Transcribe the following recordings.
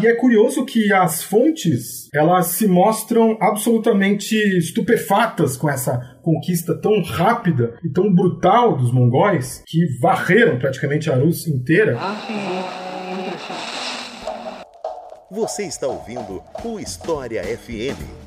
E é curioso que as fontes, elas se mostram absolutamente estupefatas com essa conquista tão rápida e tão brutal dos mongóis, que varreram praticamente a Rússia inteira. Você está ouvindo o História FM.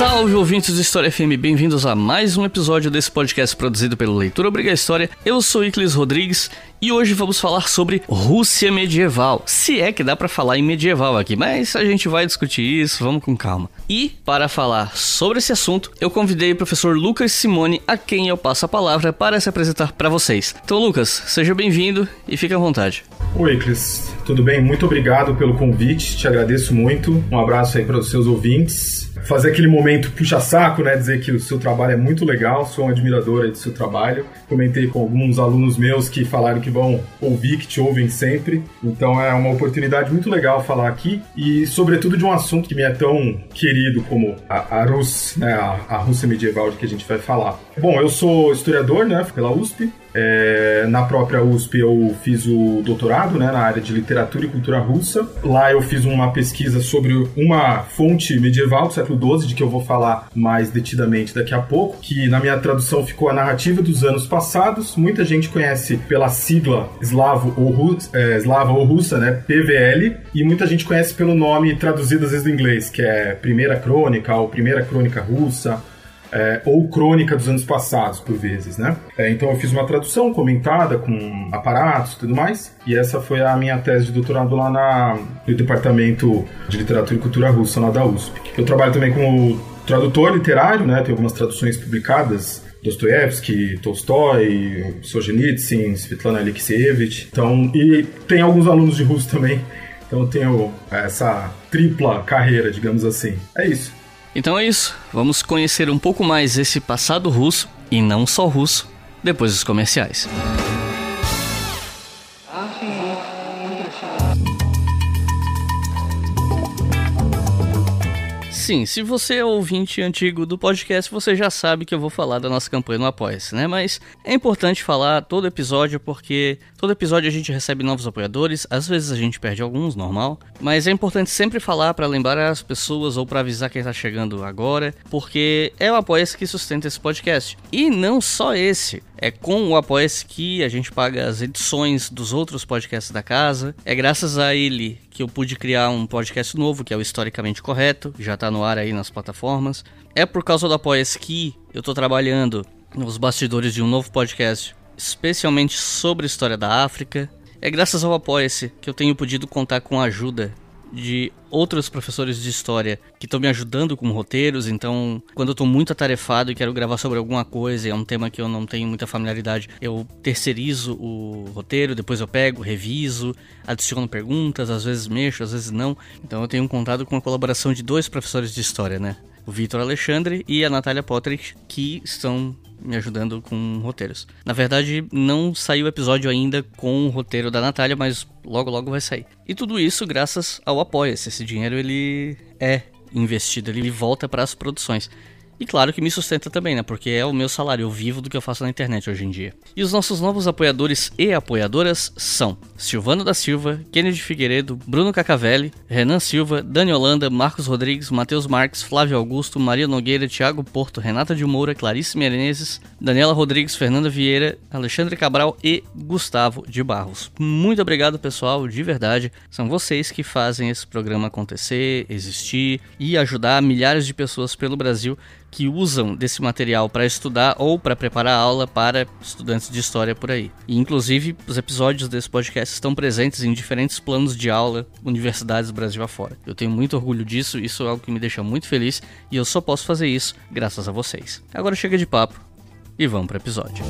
Salve ouvintes do História FM, bem-vindos a mais um episódio desse podcast produzido pelo Leitura Obriga História. Eu sou Iclis Rodrigues e hoje vamos falar sobre Rússia medieval. Se é que dá para falar em medieval aqui, mas a gente vai discutir isso, vamos com calma. E para falar sobre esse assunto, eu convidei o professor Lucas Simone, a quem eu passo a palavra para se apresentar para vocês. Então, Lucas, seja bem-vindo e fique à vontade. Oi, Iclis, tudo bem? Muito obrigado pelo convite, te agradeço muito. Um abraço aí para os seus ouvintes fazer aquele momento puxa-saco, né? Dizer que o seu trabalho é muito legal, sou um admirador do seu trabalho. Comentei com alguns alunos meus que falaram que vão ouvir, que te ouvem sempre. Então é uma oportunidade muito legal falar aqui e, sobretudo, de um assunto que me é tão querido como a, a Rus, né? A, a Rússia medieval de que a gente vai falar. Bom, eu sou historiador, né? Pela USP, é, na própria USP eu fiz o doutorado né, na área de literatura e cultura russa. Lá eu fiz uma pesquisa sobre uma fonte medieval do século XII, de que eu vou falar mais detidamente daqui a pouco, que na minha tradução ficou a narrativa dos anos passados. Muita gente conhece pela sigla eslavo ou, é, eslava ou russa, né, PVL, e muita gente conhece pelo nome traduzido às vezes do inglês, que é Primeira Crônica ou Primeira Crônica Russa é, ou crônica dos anos passados, por vezes, né? É, então eu fiz uma tradução comentada com aparatos e tudo mais, e essa foi a minha tese de doutorado lá na, no Departamento de Literatura e Cultura Russa, lá da USP. Eu trabalho também como tradutor literário, né? Tenho algumas traduções publicadas Dostoiévski, Tolstói, Solzhenitsyn, Svetlana Alexievich. Então, e tem alguns alunos de russo também. Então eu tenho essa tripla carreira, digamos assim. É isso. Então é isso, vamos conhecer um pouco mais esse passado russo, e não só russo, depois dos comerciais. Sim, se você é ouvinte antigo do podcast, você já sabe que eu vou falar da nossa campanha no Apoia-se, né? Mas é importante falar todo episódio porque todo episódio a gente recebe novos apoiadores, às vezes a gente perde alguns, normal, mas é importante sempre falar para lembrar as pessoas ou para avisar quem tá chegando agora, porque é o Apoia-se que sustenta esse podcast. E não só esse, é com o Apoia-se que a gente paga as edições dos outros podcasts da casa. É graças a ele que eu pude criar um podcast novo, que é o Historicamente Correto, já tá no ar aí nas plataformas. É por causa do Apoia-se que eu tô trabalhando nos bastidores de um novo podcast, especialmente sobre a história da África. É graças ao Apoia-se que eu tenho podido contar com a ajuda de outros professores de história que estão me ajudando com roteiros, então quando eu estou muito atarefado e quero gravar sobre alguma coisa é um tema que eu não tenho muita familiaridade, eu terceirizo o roteiro, depois eu pego, reviso, adiciono perguntas, às vezes mexo, às vezes não. Então eu tenho contado com a colaboração de dois professores de história, né? O Vitor Alexandre e a Natália Potter, que estão me ajudando com roteiros. Na verdade, não saiu o episódio ainda com o roteiro da Natália, mas logo logo vai sair. E tudo isso graças ao Apoia-se. Esse dinheiro ele é investido, ele volta para as produções. E claro que me sustenta também, né? Porque é o meu salário, eu vivo do que eu faço na internet hoje em dia. E os nossos novos apoiadores e apoiadoras são Silvano da Silva, Kennedy Figueiredo, Bruno Cacavelli, Renan Silva, Dani Holanda, Marcos Rodrigues, Matheus Marques, Flávio Augusto, Maria Nogueira, Thiago Porto, Renata de Moura, Clarice Menezes, Daniela Rodrigues, Fernanda Vieira, Alexandre Cabral e Gustavo de Barros. Muito obrigado, pessoal, de verdade. São vocês que fazem esse programa acontecer, existir e ajudar milhares de pessoas pelo Brasil que usam desse material para estudar ou para preparar aula para estudantes de história por aí. E, inclusive, os episódios desse podcast estão presentes em diferentes planos de aula, universidades do Brasil afora. Eu tenho muito orgulho disso, isso é algo que me deixa muito feliz e eu só posso fazer isso graças a vocês. Agora chega de papo e vamos para o episódio.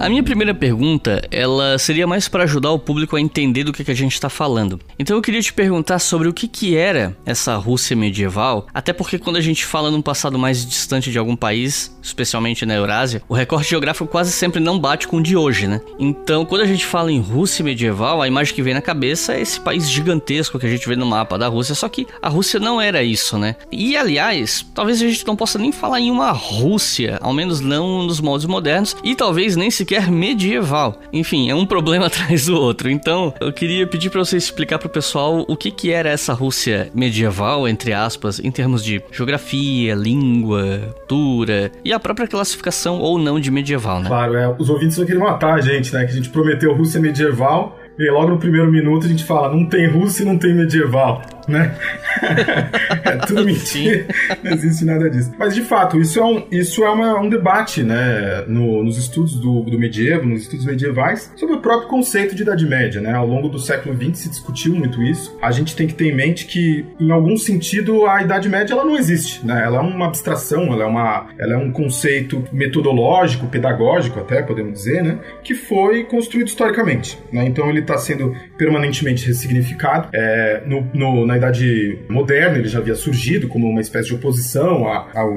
A minha primeira pergunta, ela seria mais para ajudar o público a entender do que, que a gente está falando. Então eu queria te perguntar sobre o que, que era essa Rússia medieval, até porque quando a gente fala num passado mais distante de algum país, especialmente na Eurásia, o recorte geográfico quase sempre não bate com o de hoje, né? Então, quando a gente fala em Rússia medieval, a imagem que vem na cabeça é esse país gigantesco que a gente vê no mapa da Rússia, só que a Rússia não era isso, né? E aliás, talvez a gente não possa nem falar em uma Rússia, ao menos não nos moldes modernos, e talvez nem sequer medieval. Enfim, é um problema atrás do outro. Então, eu queria pedir para você explicar para o pessoal o que, que era essa Rússia medieval, entre aspas, em termos de geografia, língua, cultura e a própria classificação ou não de medieval, né? Claro, é, os ouvintes vão querer matar a gente, né? Que a gente prometeu Rússia medieval e logo no primeiro minuto a gente fala, não tem Rússia e não tem medieval né? é tudo mentira. Não existe nada disso. Mas de fato, isso é um, isso é uma, um debate, né? No, nos estudos do, do medievo, nos estudos medievais, sobre o próprio conceito de Idade Média, né? Ao longo do século XX se discutiu muito isso. A gente tem que ter em mente que, em algum sentido, a Idade Média ela não existe, né? Ela é uma abstração, ela é, uma, ela é um conceito metodológico, pedagógico até, podemos dizer, né? Que foi construído historicamente, né? Então ele está sendo permanentemente ressignificado. É, no, no, na Idade Moderna ele já havia surgido como uma espécie de oposição ao,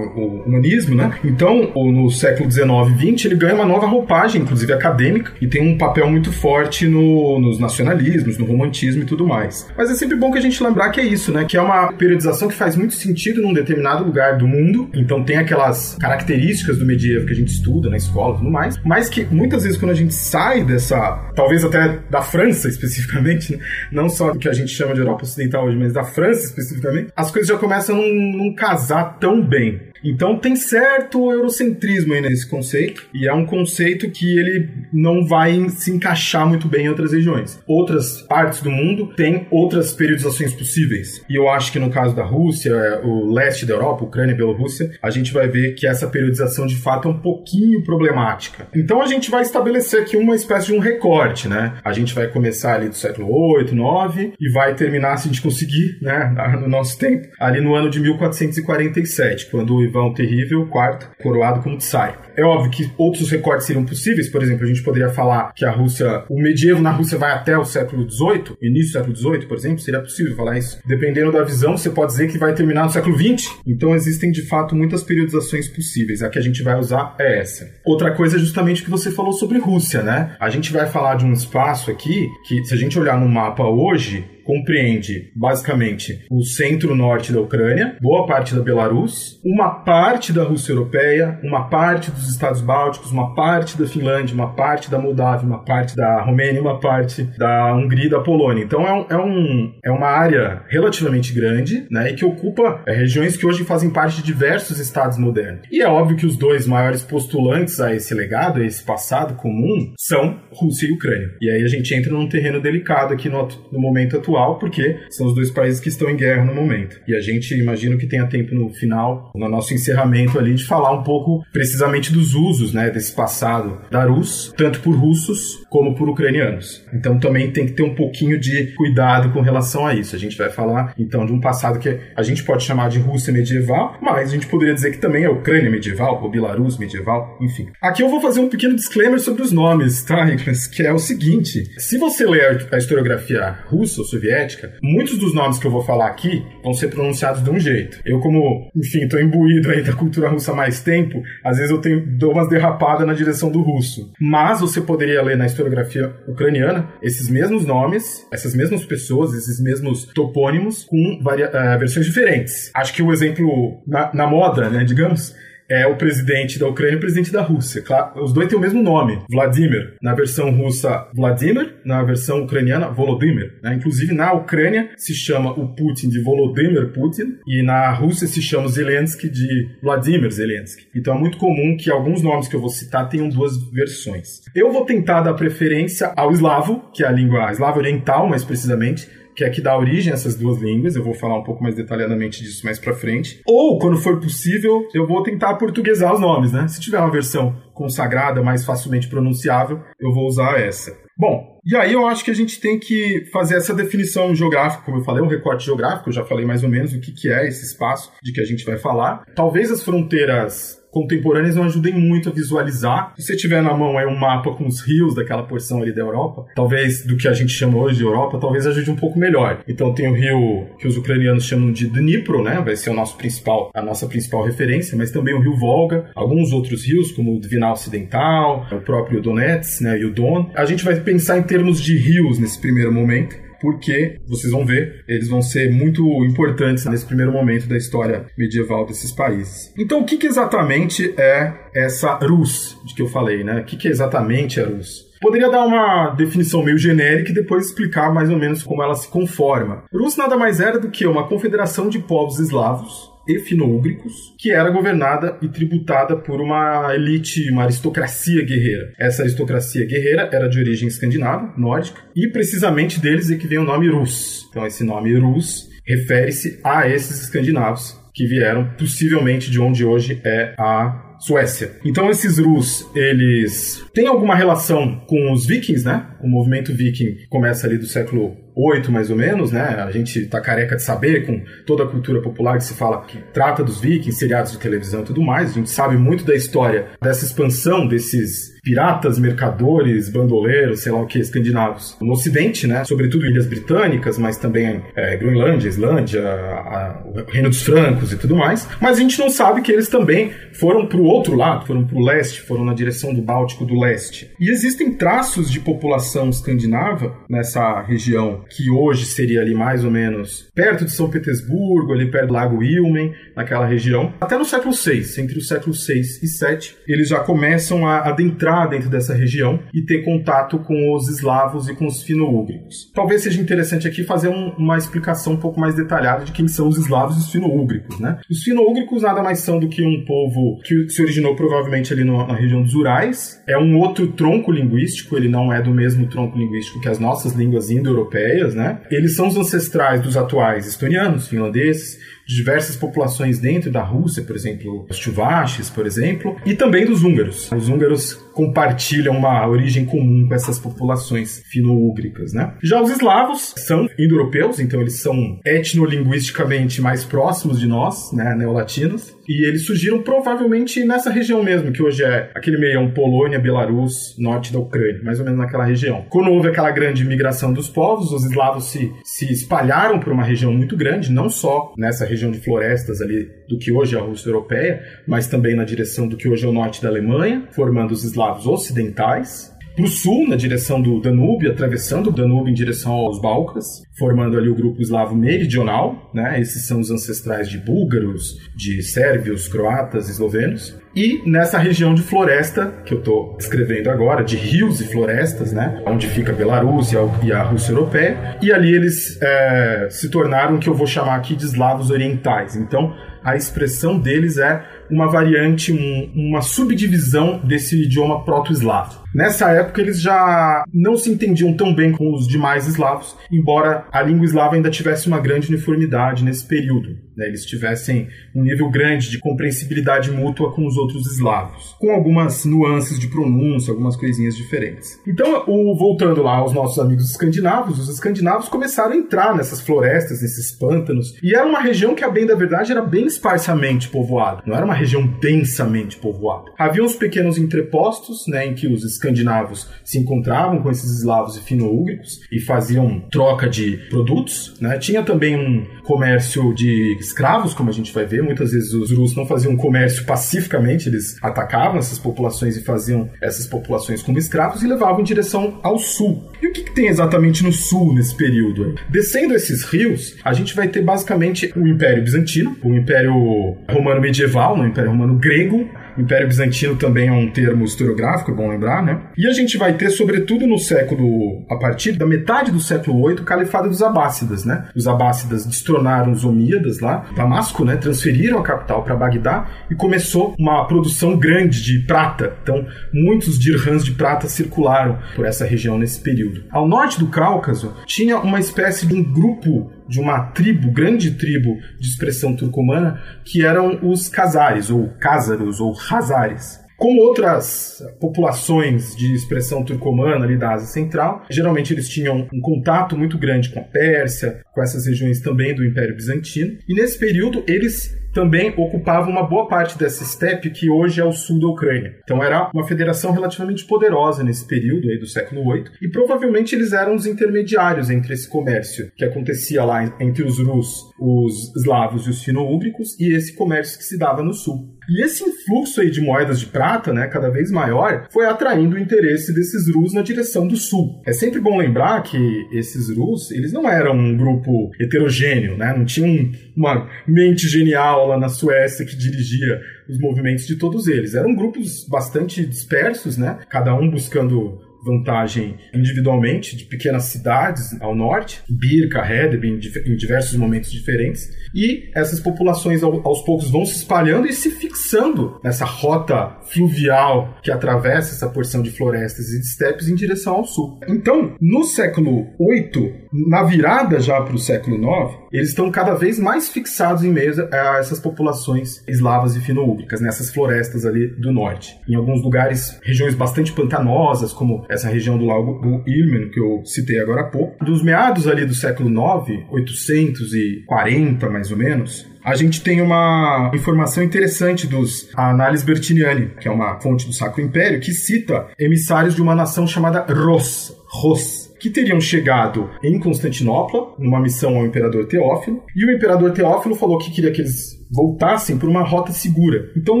humanismo, né? Então, no século XIX e XX, ele ganha uma nova roupagem, inclusive acadêmica, e tem um papel muito forte no, nos nacionalismos, no romantismo e tudo mais. Mas é sempre bom que a gente lembrar que é isso, né? Que é uma periodização que faz muito sentido num determinado lugar do mundo, então tem aquelas características do medievo que a gente estuda na escola e tudo mais, mas que muitas vezes quando a gente sai dessa, talvez até da França especificamente, né? não só do que a gente chama de Europa Ocidental hoje, mas da França especificamente, as coisas já começam a não, não casar tão bem. Então tem certo eurocentrismo aí nesse conceito, e é um conceito que ele não vai se encaixar muito bem em outras regiões. Outras partes do mundo têm outras periodizações possíveis. E eu acho que no caso da Rússia, o leste da Europa, Ucrânia e Bielorrússia, a gente vai ver que essa periodização de fato é um pouquinho problemática. Então a gente vai estabelecer aqui uma espécie de um recorte, né? A gente vai começar ali do século 8, 9 e vai terminar, se a gente conseguir, né, no nosso tempo, ali no ano de 1447, quando o Ivan o Terrível, quarto, coroado como Tsar. É óbvio que outros recortes seriam possíveis, por exemplo, a gente poderia falar que a Rússia, o medievo na Rússia vai até o século XVIII, início do século XVIII, por exemplo, seria possível falar isso. Dependendo da visão, você pode dizer que vai terminar no século XX. Então existem de fato muitas periodizações possíveis. A que a gente vai usar é essa. Outra coisa é justamente o que você falou sobre Rússia, né? A gente vai falar de um espaço aqui que, se a gente olhar no mapa hoje, compreende basicamente o centro-norte da Ucrânia, boa parte da Belarus, uma parte da Rússia Europeia, uma parte dos Estados Bálticos, uma parte da Finlândia, uma parte da Moldávia, uma parte da Romênia, uma parte da Hungria e da Polônia. Então é, um, é, um, é uma área relativamente grande né, e que ocupa é, regiões que hoje fazem parte de diversos estados modernos. E é óbvio que os dois maiores postulantes a esse legado, a esse passado comum, são Rússia e Ucrânia. E aí a gente entra num terreno delicado aqui no, no momento atual atual, porque são os dois países que estão em guerra no momento. E a gente imagina que tenha tempo no final, no nosso encerramento ali, de falar um pouco precisamente dos usos né, desse passado da Rus, tanto por russos como por ucranianos. Então também tem que ter um pouquinho de cuidado com relação a isso. A gente vai falar então de um passado que a gente pode chamar de Rússia medieval, mas a gente poderia dizer que também é Ucrânia medieval, ou Belarus medieval, enfim. Aqui eu vou fazer um pequeno disclaimer sobre os nomes, tá? Que é o seguinte: se você ler a historiografia russa ou soviética, muitos dos nomes que eu vou falar aqui vão ser pronunciados de um jeito. Eu, como, enfim, tô imbuído aí da cultura russa há mais tempo, às vezes eu tenho, dou umas derrapadas na direção do russo. Mas você poderia ler na historiografia ucraniana esses mesmos nomes, essas mesmas pessoas, esses mesmos topônimos com varia, uh, versões diferentes. Acho que o exemplo na, na moda, né, digamos, é o presidente da Ucrânia e o presidente da Rússia. Claro, os dois têm o mesmo nome, Vladimir. Na versão russa, Vladimir. Na versão ucraniana, Volodymyr. Né? Inclusive, na Ucrânia se chama o Putin de Volodymyr Putin e na Rússia se chama Zelensky de Vladimir Zelensky. Então é muito comum que alguns nomes que eu vou citar tenham duas versões. Eu vou tentar dar preferência ao eslavo, que é a língua eslava oriental, mais precisamente, que é que dá origem a essas duas línguas. Eu vou falar um pouco mais detalhadamente disso mais para frente. Ou, quando for possível, eu vou tentar portuguesar os nomes, né? Se tiver uma versão consagrada, mais facilmente pronunciável, eu vou usar essa. Bom, e aí eu acho que a gente tem que fazer essa definição geográfica, como eu falei, um recorte geográfico, eu já falei mais ou menos o que, que é esse espaço de que a gente vai falar. Talvez as fronteiras contemporâneas não ajudem muito a visualizar. Se você tiver na mão aí um mapa com os rios daquela porção ali da Europa, talvez do que a gente chama hoje de Europa, talvez ajude um pouco melhor. Então tem o rio que os ucranianos chamam de Dnipro, né? Vai ser o nosso principal, a nossa principal referência, mas também o rio Volga, alguns outros rios como o Dvinal Ocidental, o próprio Donetsk, né, e o Don. A gente vai pensar em termos de rios nesse primeiro momento porque vocês vão ver, eles vão ser muito importantes nesse primeiro momento da história medieval desses países. Então, o que, que exatamente é essa Rus de que eu falei, né? O que, que exatamente é Rus? Poderia dar uma definição meio genérica e depois explicar mais ou menos como ela se conforma. Rus nada mais era do que uma confederação de povos eslavos e fino-úgricos, que era governada e tributada por uma elite, uma aristocracia guerreira. Essa aristocracia guerreira era de origem escandinava, nórdica, e precisamente deles é que vem o nome Rus. Então esse nome Rus refere-se a esses escandinavos que vieram possivelmente de onde hoje é a Suécia. Então esses Rus, eles têm alguma relação com os vikings, né? O movimento viking começa ali do século 8, mais ou menos, né? A gente tá careca de saber com toda a cultura popular que se fala que trata dos vikings, seriados de televisão e tudo mais. A gente sabe muito da história dessa expansão desses piratas, mercadores, bandoleiros, sei lá o que, escandinavos no Ocidente, né? Sobretudo ilhas britânicas, mas também é, Groenlândia, Islândia, a, o Reino dos Francos e tudo mais. Mas a gente não sabe que eles também foram para o outro lado, foram para o leste, foram na direção do Báltico do leste. E existem traços de população escandinava nessa região que hoje seria ali mais ou menos perto de São Petersburgo, ali perto do Lago Ilmen, naquela região. Até no século VI, entre o século VI e VII, eles já começam a adentrar dentro dessa região e ter contato com os eslavos e com os fino-úgricos. Talvez seja interessante aqui fazer um, uma explicação um pouco mais detalhada de quem são os eslavos e os fino-úgricos, né? Os fino-úgricos nada mais são do que um povo que se originou provavelmente ali no, na região dos Urais. É um outro tronco linguístico, ele não é do mesmo tronco linguístico que as nossas línguas indo-europeias, né? Eles são os ancestrais dos atuais estonianos, finlandeses, de diversas populações dentro da Rússia, por exemplo, os Chuvashis, por exemplo, e também dos húngaros. Os húngaros compartilham uma origem comum com essas populações fino-úgricas, né? Já os eslavos são indo-europeus, então eles são etnolinguisticamente mais próximos de nós, né, neolatinos, e eles surgiram provavelmente nessa região mesmo, que hoje é aquele meião Polônia, Belarus, norte da Ucrânia, mais ou menos naquela região. Quando houve aquela grande migração dos povos, os eslavos se, se espalharam por uma região muito grande, não só nessa região de florestas ali do que hoje é a Rússia europeia, mas também na direção do que hoje é o norte da Alemanha, formando os eslavos ocidentais, para o sul, na direção do Danúbio, atravessando o Danúbio em direção aos Balcãs, formando ali o grupo eslavo meridional, né? Esses são os ancestrais de búlgaros, de sérvios, croatas, eslovenos. E nessa região de floresta, que eu estou escrevendo agora, de rios e florestas, né? Onde fica a Belarus e a Rússia Europeia. E ali eles é, se tornaram o que eu vou chamar aqui de eslavos orientais. Então, a expressão deles é uma variante, um, uma subdivisão desse idioma proto-eslavo. Nessa época, eles já não se entendiam tão bem com os demais eslavos, embora a língua eslava ainda tivesse uma grande uniformidade nesse período. Né? Eles tivessem um nível grande de compreensibilidade mútua com os outros eslavos, com algumas nuances de pronúncia, algumas coisinhas diferentes. Então, o, voltando lá aos nossos amigos escandinavos, os escandinavos começaram a entrar nessas florestas, nesses pântanos, e era uma região que, a bem da verdade, era bem esparsamente povoada. Não era uma região densamente povoada. Havia uns pequenos entrepostos, né, em que os escandinavos se encontravam com esses eslavos e fino-úgricos e faziam troca de produtos, né? Tinha também um comércio de escravos, como a gente vai ver. Muitas vezes os russos não faziam comércio pacificamente, eles atacavam essas populações e faziam essas populações como escravos e levavam em direção ao sul. E o que, que tem exatamente no sul nesse período? Descendo esses rios, a gente vai ter basicamente o Império Bizantino, o Império Romano Medieval, o Império Romano Grego, Império Bizantino também é um termo historiográfico, é bom lembrar, né? E a gente vai ter, sobretudo no século, a partir da metade do século VIII, o califado dos Abássidas, né? Os Abássidas destronaram os Omíadas lá, Damasco, né? Transferiram a capital para Bagdá e começou uma produção grande de prata. Então, muitos dirhams de prata circularam por essa região nesse período. Ao norte do Cáucaso, tinha uma espécie de um grupo de uma tribo, grande tribo de expressão turcomana, que eram os Kazares, ou Cázaros, ou Hazares. Como outras populações de expressão turcomana ali da Ásia Central, geralmente eles tinham um contato muito grande com a Pérsia, com essas regiões também do Império Bizantino. E nesse período eles também ocupavam uma boa parte dessa steppe que hoje é o sul da Ucrânia. Então era uma federação relativamente poderosa nesse período aí do século VIII e provavelmente eles eram os intermediários entre esse comércio que acontecia lá entre os Rus, os eslavos e os fino-úgricos e esse comércio que se dava no sul. E esse influxo aí de moedas de prata, né, cada vez maior, foi atraindo o interesse desses Rus na direção do sul. É sempre bom lembrar que esses Rus, eles não eram um grupo heterogêneo, né? Não tinham uma mente genial na Suécia que dirigia os movimentos de todos eles. Eram grupos bastante dispersos, né? Cada um buscando vantagem individualmente de pequenas cidades ao norte, Birka, Hedeby, em diversos momentos diferentes, e essas populações aos poucos vão se espalhando e se fixando nessa rota fluvial que atravessa essa porção de florestas e de estepes em direção ao sul. Então, no século VIII, na virada já para o século IX, eles estão cada vez mais fixados em meio a essas populações eslavas e fino-úgricas, nessas florestas ali do norte. Em alguns lugares, regiões bastante pantanosas, como essa região do lago do Ilmen, que eu citei agora há pouco. Dos meados ali do século IX, 840 mais ou menos, a gente tem uma informação interessante dos Análise Bertiniani, que é uma fonte do Sacro Império, que cita emissários de uma nação chamada Ros, Ros, que teriam chegado em Constantinopla, numa missão ao imperador Teófilo, e o imperador Teófilo falou que queria que eles voltassem por uma rota segura. Então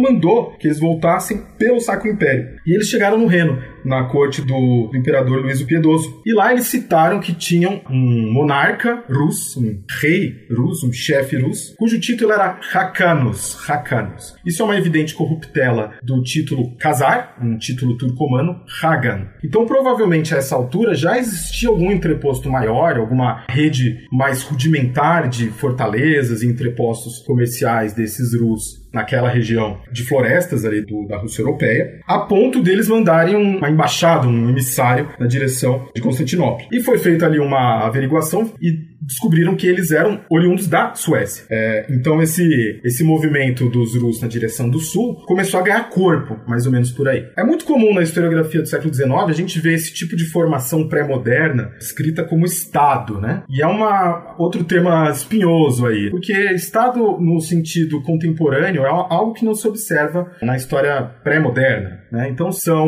mandou que eles voltassem pelo Sacro Império. E eles chegaram no Reno, na corte do, do imperador Luís o Piedoso. E lá eles citaram que tinham um monarca russo, um rei russo, um chefe russo, cujo título era Hakanos. Hakanos. Isso é uma evidente corruptela do título Khazar, um título turcomano, Hagan. Então provavelmente a essa altura já existia algum entreposto maior, alguma rede mais rudimentar de fortalezas e entrepostos comerciais desses Rus naquela região de florestas ali do, da Rússia Europeia, a ponto deles mandarem uma embaixada, um emissário na direção de Constantinopla. E foi feita ali uma averiguação e descobriram que eles eram oriundos da Suécia. É, então esse, esse movimento dos Rus na direção do sul começou a ganhar corpo, mais ou menos por aí. É muito comum na historiografia do século XIX a gente ver esse tipo de formação pré-moderna escrita como Estado, né? E é uma, outro tema espinhoso aí, porque Estado no sentido contemporâneo é algo que não se observa na história pré-moderna. Né? Então são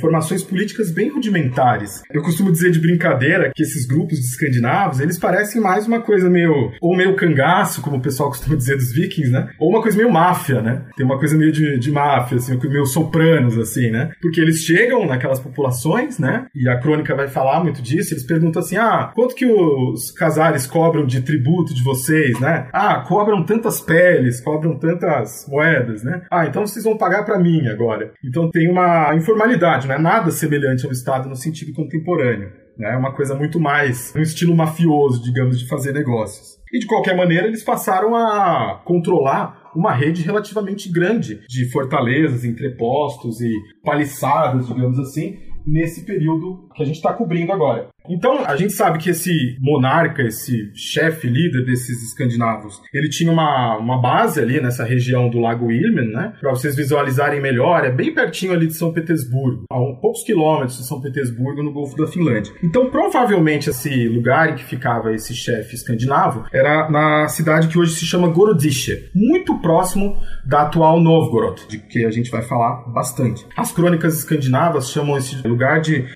formações políticas bem rudimentares. Eu costumo dizer de brincadeira que esses grupos de escandinavos, eles parecem mais uma coisa meio ou meio cangaço, como o pessoal costuma dizer dos vikings, né? Ou uma coisa meio máfia, né? Tem uma coisa meio de, de máfia, assim, meio sopranos, assim, né? Porque eles chegam naquelas populações, né? E a crônica vai falar muito disso. Eles perguntam assim: ah, quanto que os casares cobram de tributo de vocês, né? Ah, cobram tantas peles, cobram tantas moedas, né? Ah, então vocês vão pagar para mim agora. Então tem tem uma informalidade, não é nada semelhante ao Estado no sentido contemporâneo. Né? É uma coisa muito mais, um estilo mafioso, digamos, de fazer negócios. E de qualquer maneira, eles passaram a controlar uma rede relativamente grande de fortalezas, entrepostos e paliçadas, digamos assim, nesse período que a gente está cobrindo agora. Então, a gente sabe que esse monarca, esse chefe líder desses escandinavos, ele tinha uma, uma base ali nessa região do Lago Ilmen, né? Para vocês visualizarem melhor, é bem pertinho ali de São Petersburgo, a um, poucos quilômetros de São Petersburgo, no Golfo da Finlândia. Então, provavelmente, esse lugar em que ficava esse chefe escandinavo era na cidade que hoje se chama Gorodische, muito próximo da atual Novgorod, de que a gente vai falar bastante. As crônicas escandinavas chamam esse lugar de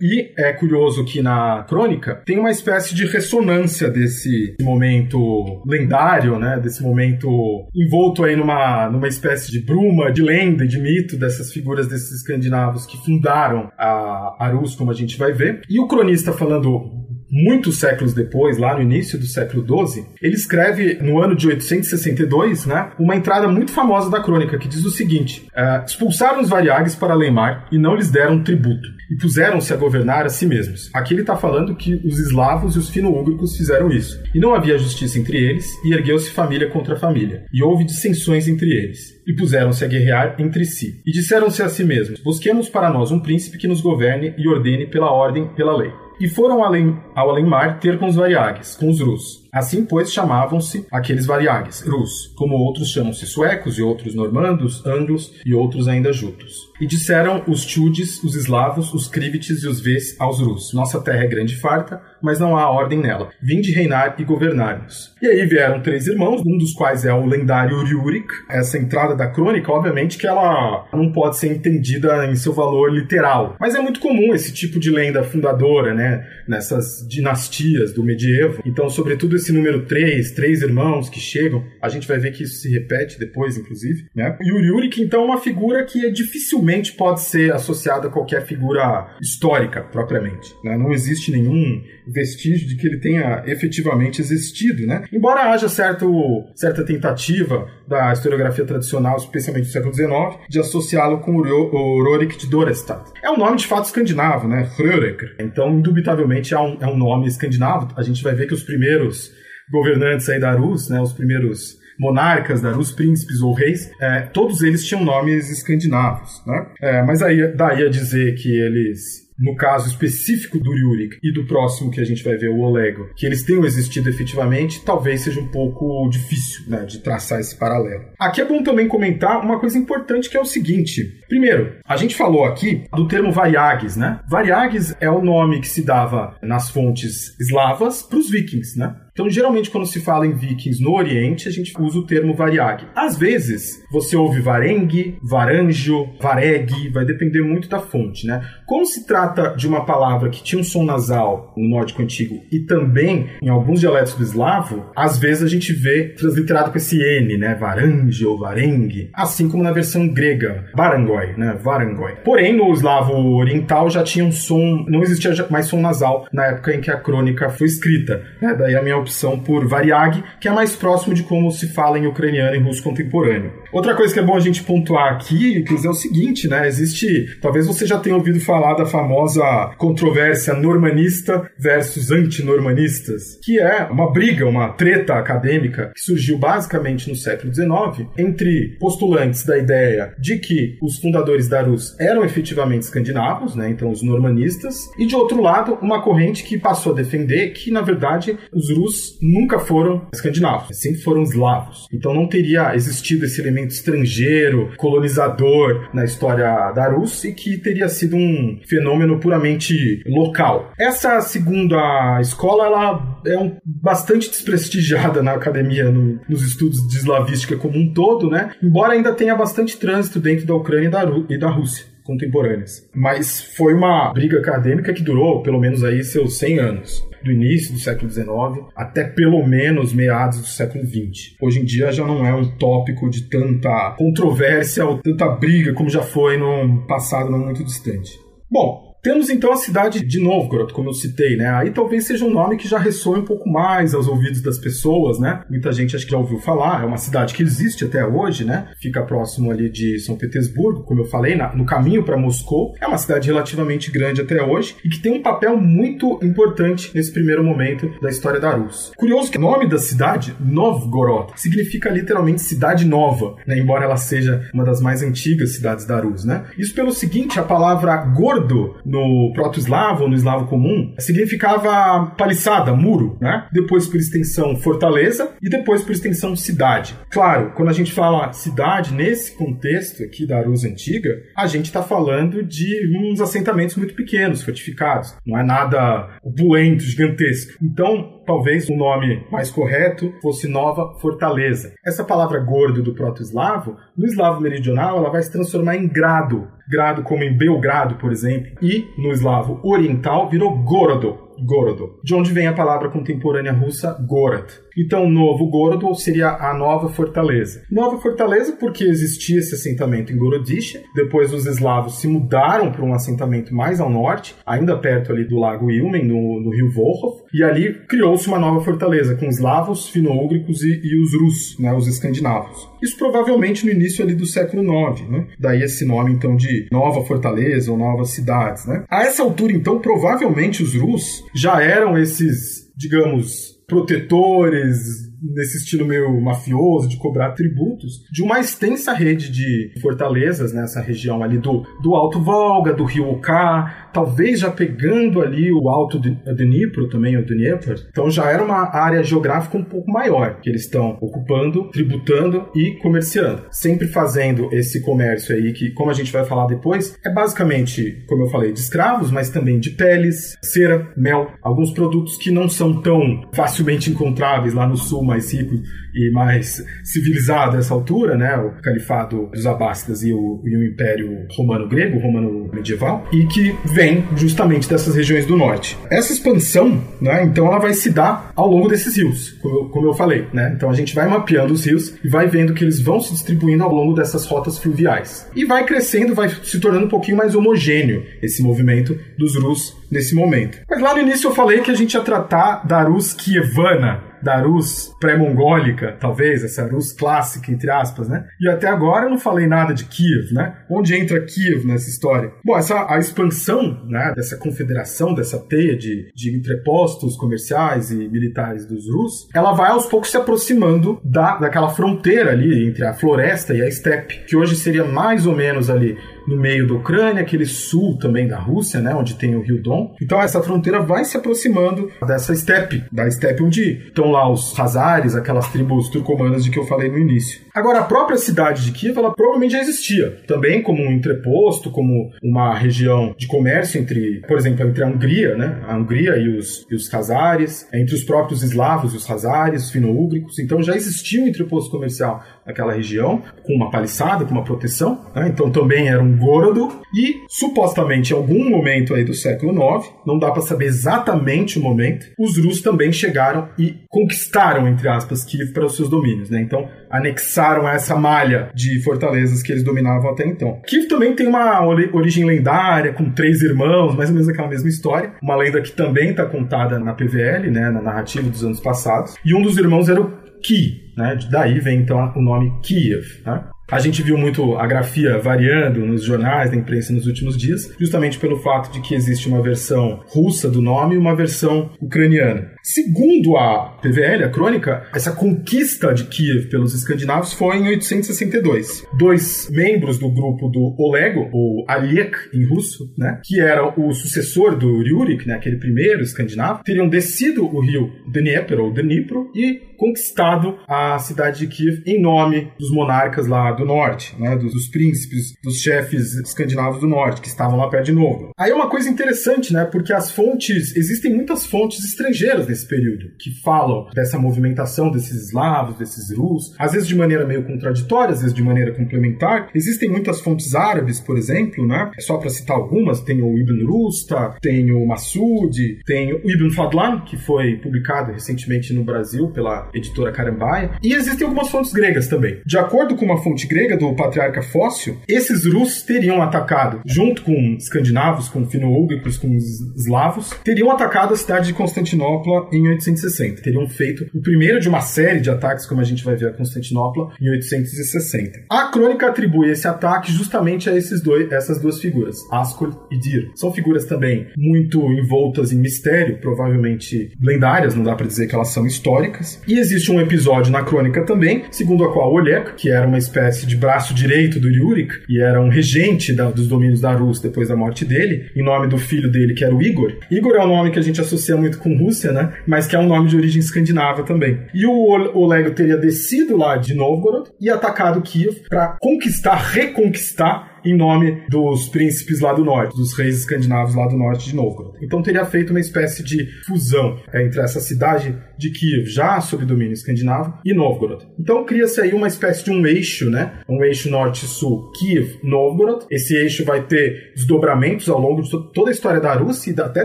E é curioso que na crônica tem uma espécie de ressonância desse momento lendário, né? Desse momento envolto aí numa, numa espécie de bruma, de lenda, de mito dessas figuras desses escandinavos que fundaram a Arus, como a gente vai ver. E o cronista falando muitos séculos depois, lá no início do século XII, ele escreve no ano de 862, né, uma entrada muito famosa da crônica que diz o seguinte: uh, expulsaram os variags para Leimar e não lhes deram tributo e puseram-se a governar a si mesmos. Aqui ele está falando que os eslavos e os fino-úgricos fizeram isso. E não havia justiça entre eles, e ergueu-se família contra família. E houve dissensões entre eles. E puseram-se a guerrear entre si. E disseram-se a si mesmos: Busquemos para nós um príncipe que nos governe e ordene pela ordem, pela lei e foram além, ao além-mar ter com os variagues, com os Rus. Assim, pois, chamavam-se aqueles variagues, Rus, como outros chamam-se suecos e outros normandos, anglos e outros ainda jutos. E disseram os Tchudes, os eslavos, os Krivites e os Vês aos Rus, nossa terra é grande e farta, mas não há ordem nela. Vinde reinar e governar-nos. E aí vieram três irmãos, um dos quais é o lendário Uriurik. Essa entrada da crônica, obviamente, que ela não pode ser entendida em seu valor literal. Mas é muito comum esse tipo de lenda fundadora, né? Nessas dinastias do medievo. Então, sobretudo esse número três, três irmãos que chegam, a gente vai ver que isso se repete depois, inclusive, né? E Uriurik, então, é uma figura que dificilmente pode ser associada a qualquer figura histórica, propriamente. Né? Não existe nenhum vestígio de que ele tenha efetivamente existido, né? Embora haja certo, certa tentativa da historiografia tradicional, especialmente do século XIX, de associá-lo com o Rorik de Dorestad. É um nome de fato escandinavo, né? Rörik. Então, indubitavelmente, é um, é um nome escandinavo. A gente vai ver que os primeiros governantes aí da Rus, né, os primeiros monarcas da Rus, príncipes ou reis, é, todos eles tinham nomes escandinavos, né? É, mas aí daí a dizer que eles no caso específico do Yurik e do próximo que a gente vai ver, o Olego, que eles tenham existido efetivamente, talvez seja um pouco difícil né, de traçar esse paralelo. Aqui é bom também comentar uma coisa importante que é o seguinte. Primeiro, a gente falou aqui do termo Variags, né? Variags é o nome que se dava nas fontes eslavas para os vikings, né? Então, geralmente, quando se fala em vikings no Oriente, a gente usa o termo variag. Às vezes, você ouve varengue, varanjo, vareg, vai depender muito da fonte, né? Como se trata de uma palavra que tinha um som nasal no nórdico antigo e também em alguns dialetos do eslavo, às vezes a gente vê transliterado com esse N, né? Varange ou varengue, assim como na versão grega, varangoi, né? Varangoi. Porém, no eslavo oriental já tinha um som, não existia mais som nasal na época em que a crônica foi escrita, né? Daí a minha opção por Variag, que é mais próximo de como se fala em ucraniano e russo contemporâneo. Outra coisa que é bom a gente pontuar aqui, é o seguinte, né? Existe, talvez você já tenha ouvido falar da famosa controvérsia normanista versus antinormanistas, que é uma briga, uma treta acadêmica que surgiu basicamente no século XIX entre postulantes da ideia de que os fundadores da Rus eram efetivamente escandinavos, né? Então os normanistas, e de outro lado, uma corrente que passou a defender que na verdade os Rus nunca foram escandinavos, sempre foram eslavos. Então não teria existido esse elemento estrangeiro, colonizador na história da Rússia e que teria sido um fenômeno puramente local. Essa segunda escola ela é um, bastante desprestigiada na academia, no, nos estudos de eslavística como um todo, né? Embora ainda tenha bastante trânsito dentro da Ucrânia e da, e da Rússia contemporâneas. Mas foi uma briga acadêmica que durou pelo menos aí seus 100 anos do início do século XIX até pelo menos meados do século XX. Hoje em dia já não é um tópico de tanta controvérsia ou tanta briga como já foi no passado não muito distante. Bom, temos então a cidade de Novgorod, como eu citei, né? Aí talvez seja um nome que já ressoe um pouco mais aos ouvidos das pessoas, né? Muita gente acho que já ouviu falar. É uma cidade que existe até hoje, né? Fica próximo ali de São Petersburgo, como eu falei, na, no caminho para Moscou. É uma cidade relativamente grande até hoje e que tem um papel muito importante nesse primeiro momento da história da Rus. Curioso que o nome da cidade, Novgorod, significa literalmente cidade nova, né? Embora ela seja uma das mais antigas cidades da Rus, né? Isso pelo seguinte, a palavra gordo no proto-eslavo, no eslavo comum, significava paliçada, muro, né? Depois, por extensão, fortaleza e depois, por extensão, cidade. Claro, quando a gente fala cidade, nesse contexto aqui da Rus antiga, a gente está falando de uns assentamentos muito pequenos, fortificados. Não é nada opulento, gigantesco. Então, talvez o nome mais correto fosse Nova Fortaleza. Essa palavra gordo do proto-eslavo, no eslavo meridional, ela vai se transformar em grado, grado como em Belgrado, por exemplo, e no eslavo oriental virou Gorodo, Gorodo, de onde vem a palavra contemporânea russa Gorod. Então, Novo Gorodo seria a nova fortaleza. Nova fortaleza porque existia esse assentamento em Gorodisha, depois os eslavos se mudaram para um assentamento mais ao norte, ainda perto ali do lago Ilmen, no, no rio Volkhov, e ali criou-se uma nova fortaleza com eslavos, finno-úgricos e, e, os Rus, né, os escandinavos. Isso provavelmente no início ali do século IX, né? daí esse nome então de Nova Fortaleza ou Novas Cidades. Né? A essa altura então, provavelmente os Rus já eram esses, digamos, protetores, nesse estilo meio mafioso, de cobrar tributos, de uma extensa rede de fortalezas nessa região ali do, do Alto Volga, do Rio Oká, talvez já pegando ali o Alto Dnipro também, o Dnieper. Então já era uma área geográfica um pouco maior que eles estão ocupando, tributando e comerciando. Sempre fazendo esse comércio aí que, como a gente vai falar depois, é basicamente, como eu falei, de escravos, mas também de peles, cera, mel, alguns produtos que não são tão facilmente encontráveis lá no sul mais rico e mais civilizado a essa altura, né? O califado dos Abássidas e o, e o Império Romano-Grego, Romano medieval, e que vem justamente dessas regiões do norte. Essa expansão, né? Então ela vai se dar ao longo desses rios, como eu, como eu falei, né? Então a gente vai mapeando os rios e vai vendo que eles vão se distribuindo ao longo dessas rotas fluviais. E vai crescendo, vai se tornando um pouquinho mais homogêneo esse movimento dos Rus nesse momento. Mas lá no início eu falei que a gente ia tratar da Rus Kievana, da Rus pré-mongólica, talvez, essa Rus clássica, entre aspas, né? E até agora eu não falei nada de Kiev, né? Onde entra Kiev nessa história? Bom, essa, a expansão né, dessa confederação, dessa teia de, de entrepostos comerciais e militares dos Rus, ela vai aos poucos se aproximando da, daquela fronteira ali entre a floresta e a steppe, que hoje seria mais ou menos ali no meio da Ucrânia, aquele sul também da Rússia, né, onde tem o Rio Don. Então essa fronteira vai se aproximando dessa steppe, da steppe onde estão lá os Hazares, aquelas tribos turcomanas de que eu falei no início. Agora, a própria cidade de Kiev, ela provavelmente já existia, também como um entreposto, como uma região de comércio entre, por exemplo, entre a Hungria, né, a Hungria e os, e os Hazares, entre os próprios eslavos e os Hazares, os fino-úgricos. Então já existia um entreposto comercial naquela região, com uma paliçada, com uma proteção. Né? Então também era um Gorodo. E supostamente em algum momento aí do século IX, não dá para saber exatamente o momento, os Rus também chegaram e conquistaram, entre aspas, Kiev para os seus domínios. Né? Então anexaram essa malha de fortalezas que eles dominavam até então. Kiev também tem uma origem lendária, com três irmãos, mais ou menos aquela mesma história. Uma lenda que também está contada na PVL, né, na narrativa dos anos passados. E um dos irmãos era o Ki, né? Daí vem então o nome Kiev. Né? A gente viu muito a grafia variando nos jornais da imprensa nos últimos dias, justamente pelo fato de que existe uma versão russa do nome e uma versão ucraniana. Segundo a PVL, a crônica, essa conquista de Kiev pelos escandinavos foi em 862. Dois membros do grupo do Olego, ou Aliek em russo, né, que era o sucessor do Ryurik, né, aquele primeiro escandinavo, teriam descido o rio Dnieper ou Dnipro e conquistado a cidade de Kiev em nome dos monarcas lá do norte, né, dos, dos, príncipes, dos chefes escandinavos do norte, que estavam lá perto de novo. Aí é uma coisa interessante, né, porque as fontes, existem muitas fontes estrangeiras nesse período, que falam dessa movimentação desses eslavos, desses rus, às vezes de maneira meio contraditória, às vezes de maneira complementar. Existem muitas fontes árabes, por exemplo, né, só para citar algumas, tem o Ibn Rusta, tem o Massoud, tem o Ibn Fadlan, que foi publicado recentemente no Brasil pela editora Carambaia, e existem algumas fontes gregas também. De acordo com uma fonte grega do patriarca Fóssil, esses Rus teriam atacado, junto com escandinavos, com fino-úgricos, com os eslavos, teriam atacado a cidade de Constantinopla em 860. Teriam feito o primeiro de uma série de ataques, como a gente vai ver a Constantinopla, em 860. A crônica atribui esse ataque justamente a esses dois, essas duas figuras, Ascol e Dir. São figuras também muito envoltas em mistério, provavelmente lendárias, não dá para dizer que elas são históricas. E existe um episódio na crônica também, segundo a qual Olek, que era uma espécie de braço direito do Yurik e era um regente da, dos domínios da Rússia depois da morte dele, em nome do filho dele, que era o Igor. Igor é um nome que a gente associa muito com Rússia, né? Mas que é um nome de origem escandinava também. E o Oleg teria descido lá de Novgorod e atacado Kiev para conquistar, reconquistar em nome dos príncipes lá do norte, dos reis escandinavos lá do norte de Novgorod. Então teria feito uma espécie de fusão é, entre essa cidade de Kiev, já sob domínio escandinavo, e Novgorod. Então cria-se aí uma espécie de um eixo, né? Um eixo norte-sul, Kiev-Novgorod. Esse eixo vai ter desdobramentos ao longo de toda a história da Rússia e até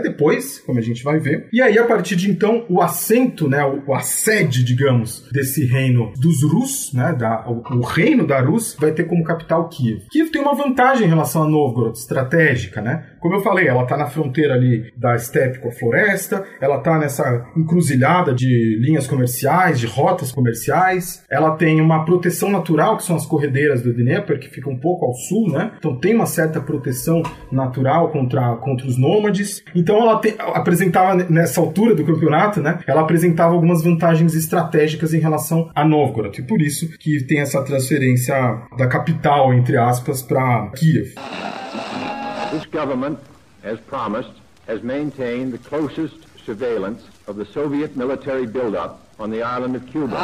depois, como a gente vai ver. E aí, a partir de então, o assento, né? O, o assede, digamos, desse reino dos Rus, né? Da, o, o reino da Rússia vai ter como capital Kiev. Kiev tem uma vantagem em relação a Novgorod, estratégica, né? Como eu falei, ela está na fronteira ali da estepe com a floresta, ela está nessa encruzilhada de linhas comerciais, de rotas comerciais, ela tem uma proteção natural, que são as corredeiras do Dnieper, que fica um pouco ao sul, né? Então tem uma certa proteção natural contra, contra os nômades. Então ela te, apresentava nessa altura do campeonato, né? Ela apresentava algumas vantagens estratégicas em relação a Novgorod. E por isso que tem essa transferência da capital, entre aspas, para Kiev. This government, as promised, has maintained the closest surveillance of the Soviet military buildup on the island of Cuba.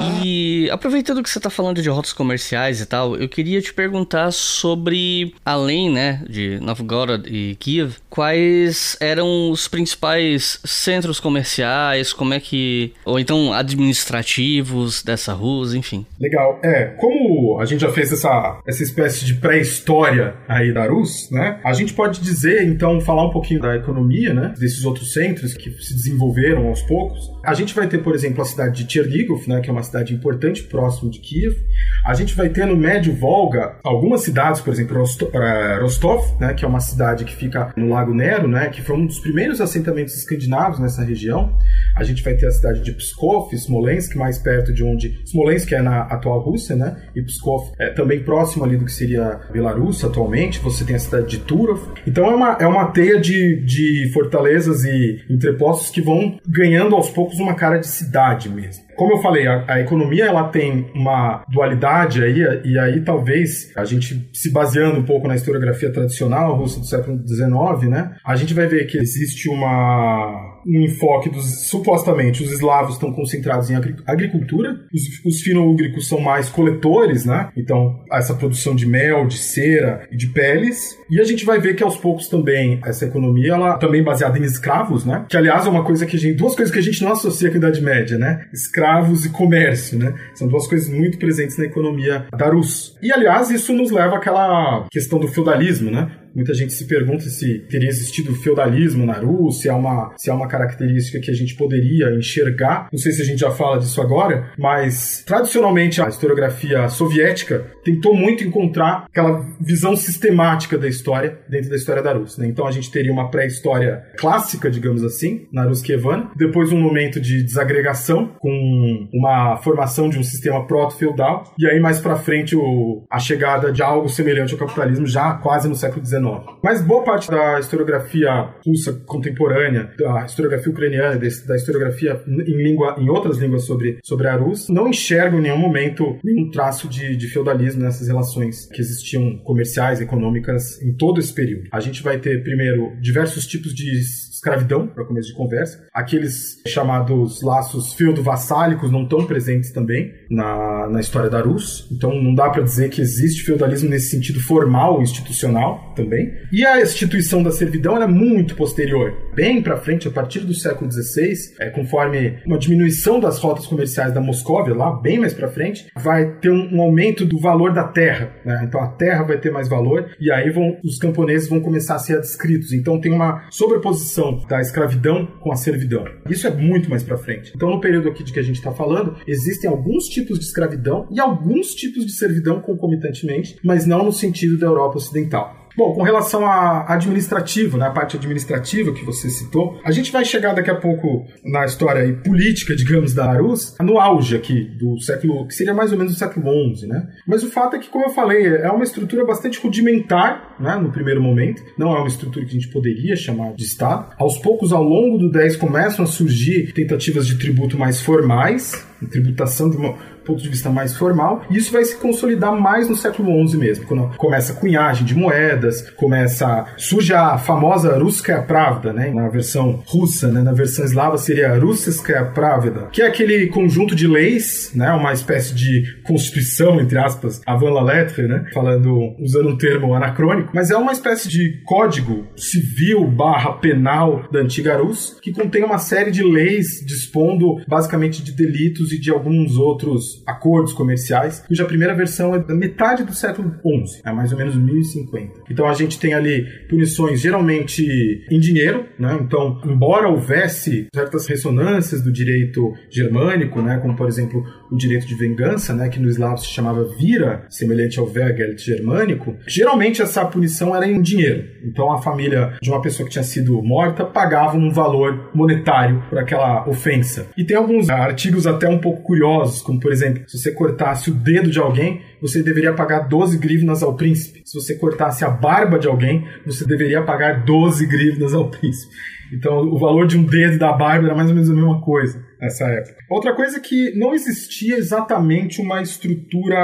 E aproveitando que você está falando de rotas comerciais e tal, eu queria te perguntar sobre, além né, de Novgorod e Kiev, quais eram os principais centros comerciais, como é que. ou então administrativos dessa Rússia, enfim. Legal. É, como a gente já fez essa, essa espécie de pré-história aí da Rus, né? A gente pode dizer, então, falar um pouquinho da economia, né? Desses outros centros que se desenvolveram aos poucos. A gente vai ter, por exemplo, a cidade de Chernigov, né? Que é uma cidade importante próximo de Kiev. A gente vai ter no Médio Volga algumas cidades, por exemplo, eh, Rostov, né? Que é uma cidade que fica no Lago Nero, né? Que foi um dos primeiros assentamentos escandinavos nessa região. A gente vai ter a cidade de Pskov, Smolensk, mais perto de onde. Smolensk é na atual Rússia, né? E Pskov é também próximo ali do que seria Belarus atualmente. Você tem a cidade de Turov. Então é uma, é uma teia de, de fortalezas e entrepostos que vão ganhando aos poucos uma cara de cidade mesmo. Como eu falei, a, a, economia ela tem uma dualidade aí, e aí talvez a gente se baseando um pouco na historiografia tradicional russa do século XIX, né, a gente vai ver que existe uma um enfoque dos supostamente os eslavos estão concentrados em agricultura, os, os fino-úgricos são mais coletores, né? Então, essa produção de mel, de cera e de peles. E a gente vai ver que aos poucos também essa economia ela também baseada em escravos, né? Que aliás é uma coisa que a gente duas coisas que a gente não associa com a Idade Média, né? Escravos e comércio, né? São duas coisas muito presentes na economia da Rus. E aliás, isso nos leva àquela questão do feudalismo, né? Muita gente se pergunta se teria existido feudalismo na Rússia, se uma, se é uma característica que a gente poderia enxergar. Não sei se a gente já fala disso agora, mas tradicionalmente a historiografia soviética tentou muito encontrar aquela visão sistemática da história dentro da história da Rússia. Né? Então a gente teria uma pré-história clássica, digamos assim, na Ruskievana, depois um momento de desagregação com uma formação de um sistema proto-feudal e aí mais para frente o, a chegada de algo semelhante ao capitalismo já quase no século XIX mas boa parte da historiografia russa contemporânea, da historiografia ucraniana, da historiografia em, língua, em outras línguas sobre, sobre a Rússia, não enxerga em nenhum momento nenhum traço de, de feudalismo nessas relações que existiam comerciais, econômicas em todo esse período. A gente vai ter, primeiro, diversos tipos de escravidão, para começo de conversa. Aqueles chamados laços feudo-vassálicos não estão presentes também na, na história da Rus. Então não dá para dizer que existe feudalismo nesse sentido formal, institucional também. E a instituição da servidão é muito posterior. Bem para frente, a partir do século XVI, é, conforme uma diminuição das rotas comerciais da Moscóvia, lá bem mais para frente, vai ter um, um, aumento do valor da terra. Né? Então a terra vai ter mais valor e aí vão, os camponeses vão começar a ser adscritos. Então tem uma sobreposição da escravidão com a servidão. Isso é muito mais para frente. Então, no período aqui de que a gente está falando, existem alguns tipos de escravidão e alguns tipos de servidão concomitantemente, mas não no sentido da Europa Ocidental. Bom, com relação a administrativo, né, a parte administrativa que você citou, a gente vai chegar daqui a pouco na história política, digamos, da Arus, no auge aqui do século, que seria mais ou menos do século XI, né? Mas o fato é que, como eu falei, é uma estrutura bastante rudimentar, né, no primeiro momento, não é uma estrutura que a gente poderia chamar de Estado. Aos poucos, ao longo do 10, começam a surgir tentativas de tributo mais formais, tributação de uma ponto de vista mais formal, e isso vai se consolidar mais no século XI mesmo, quando começa a cunhagem de moedas, começa surge a famosa Ruskaya Pravda, né, na versão russa, né, na versão eslava seria Russiskaya Pravda, que é aquele conjunto de leis, né, uma espécie de constituição entre aspas, Avan Lettre, né, falando usando um termo anacrônico, mas é uma espécie de código civil/penal da antiga Rus que contém uma série de leis dispondo basicamente de delitos e de alguns outros dos acordos comerciais, cuja primeira versão é da metade do século XI, é mais ou menos 1050. Então a gente tem ali punições geralmente em dinheiro, né? Então, embora houvesse certas ressonâncias do direito germânico, né, como por exemplo o direito de vingança, né, que no eslavo se chamava vira, semelhante ao Wehrgeld germânico, geralmente essa punição era em dinheiro. Então a família de uma pessoa que tinha sido morta pagava um valor monetário por aquela ofensa. E tem alguns artigos até um pouco curiosos, como por exemplo, se você cortasse o dedo de alguém, você deveria pagar 12 grivnas ao príncipe. Se você cortasse a barba de alguém, você deveria pagar 12 grivnas ao príncipe. Então, o valor de um dedo da barba era mais ou menos a mesma coisa nessa época. Outra coisa é que não existia exatamente uma estrutura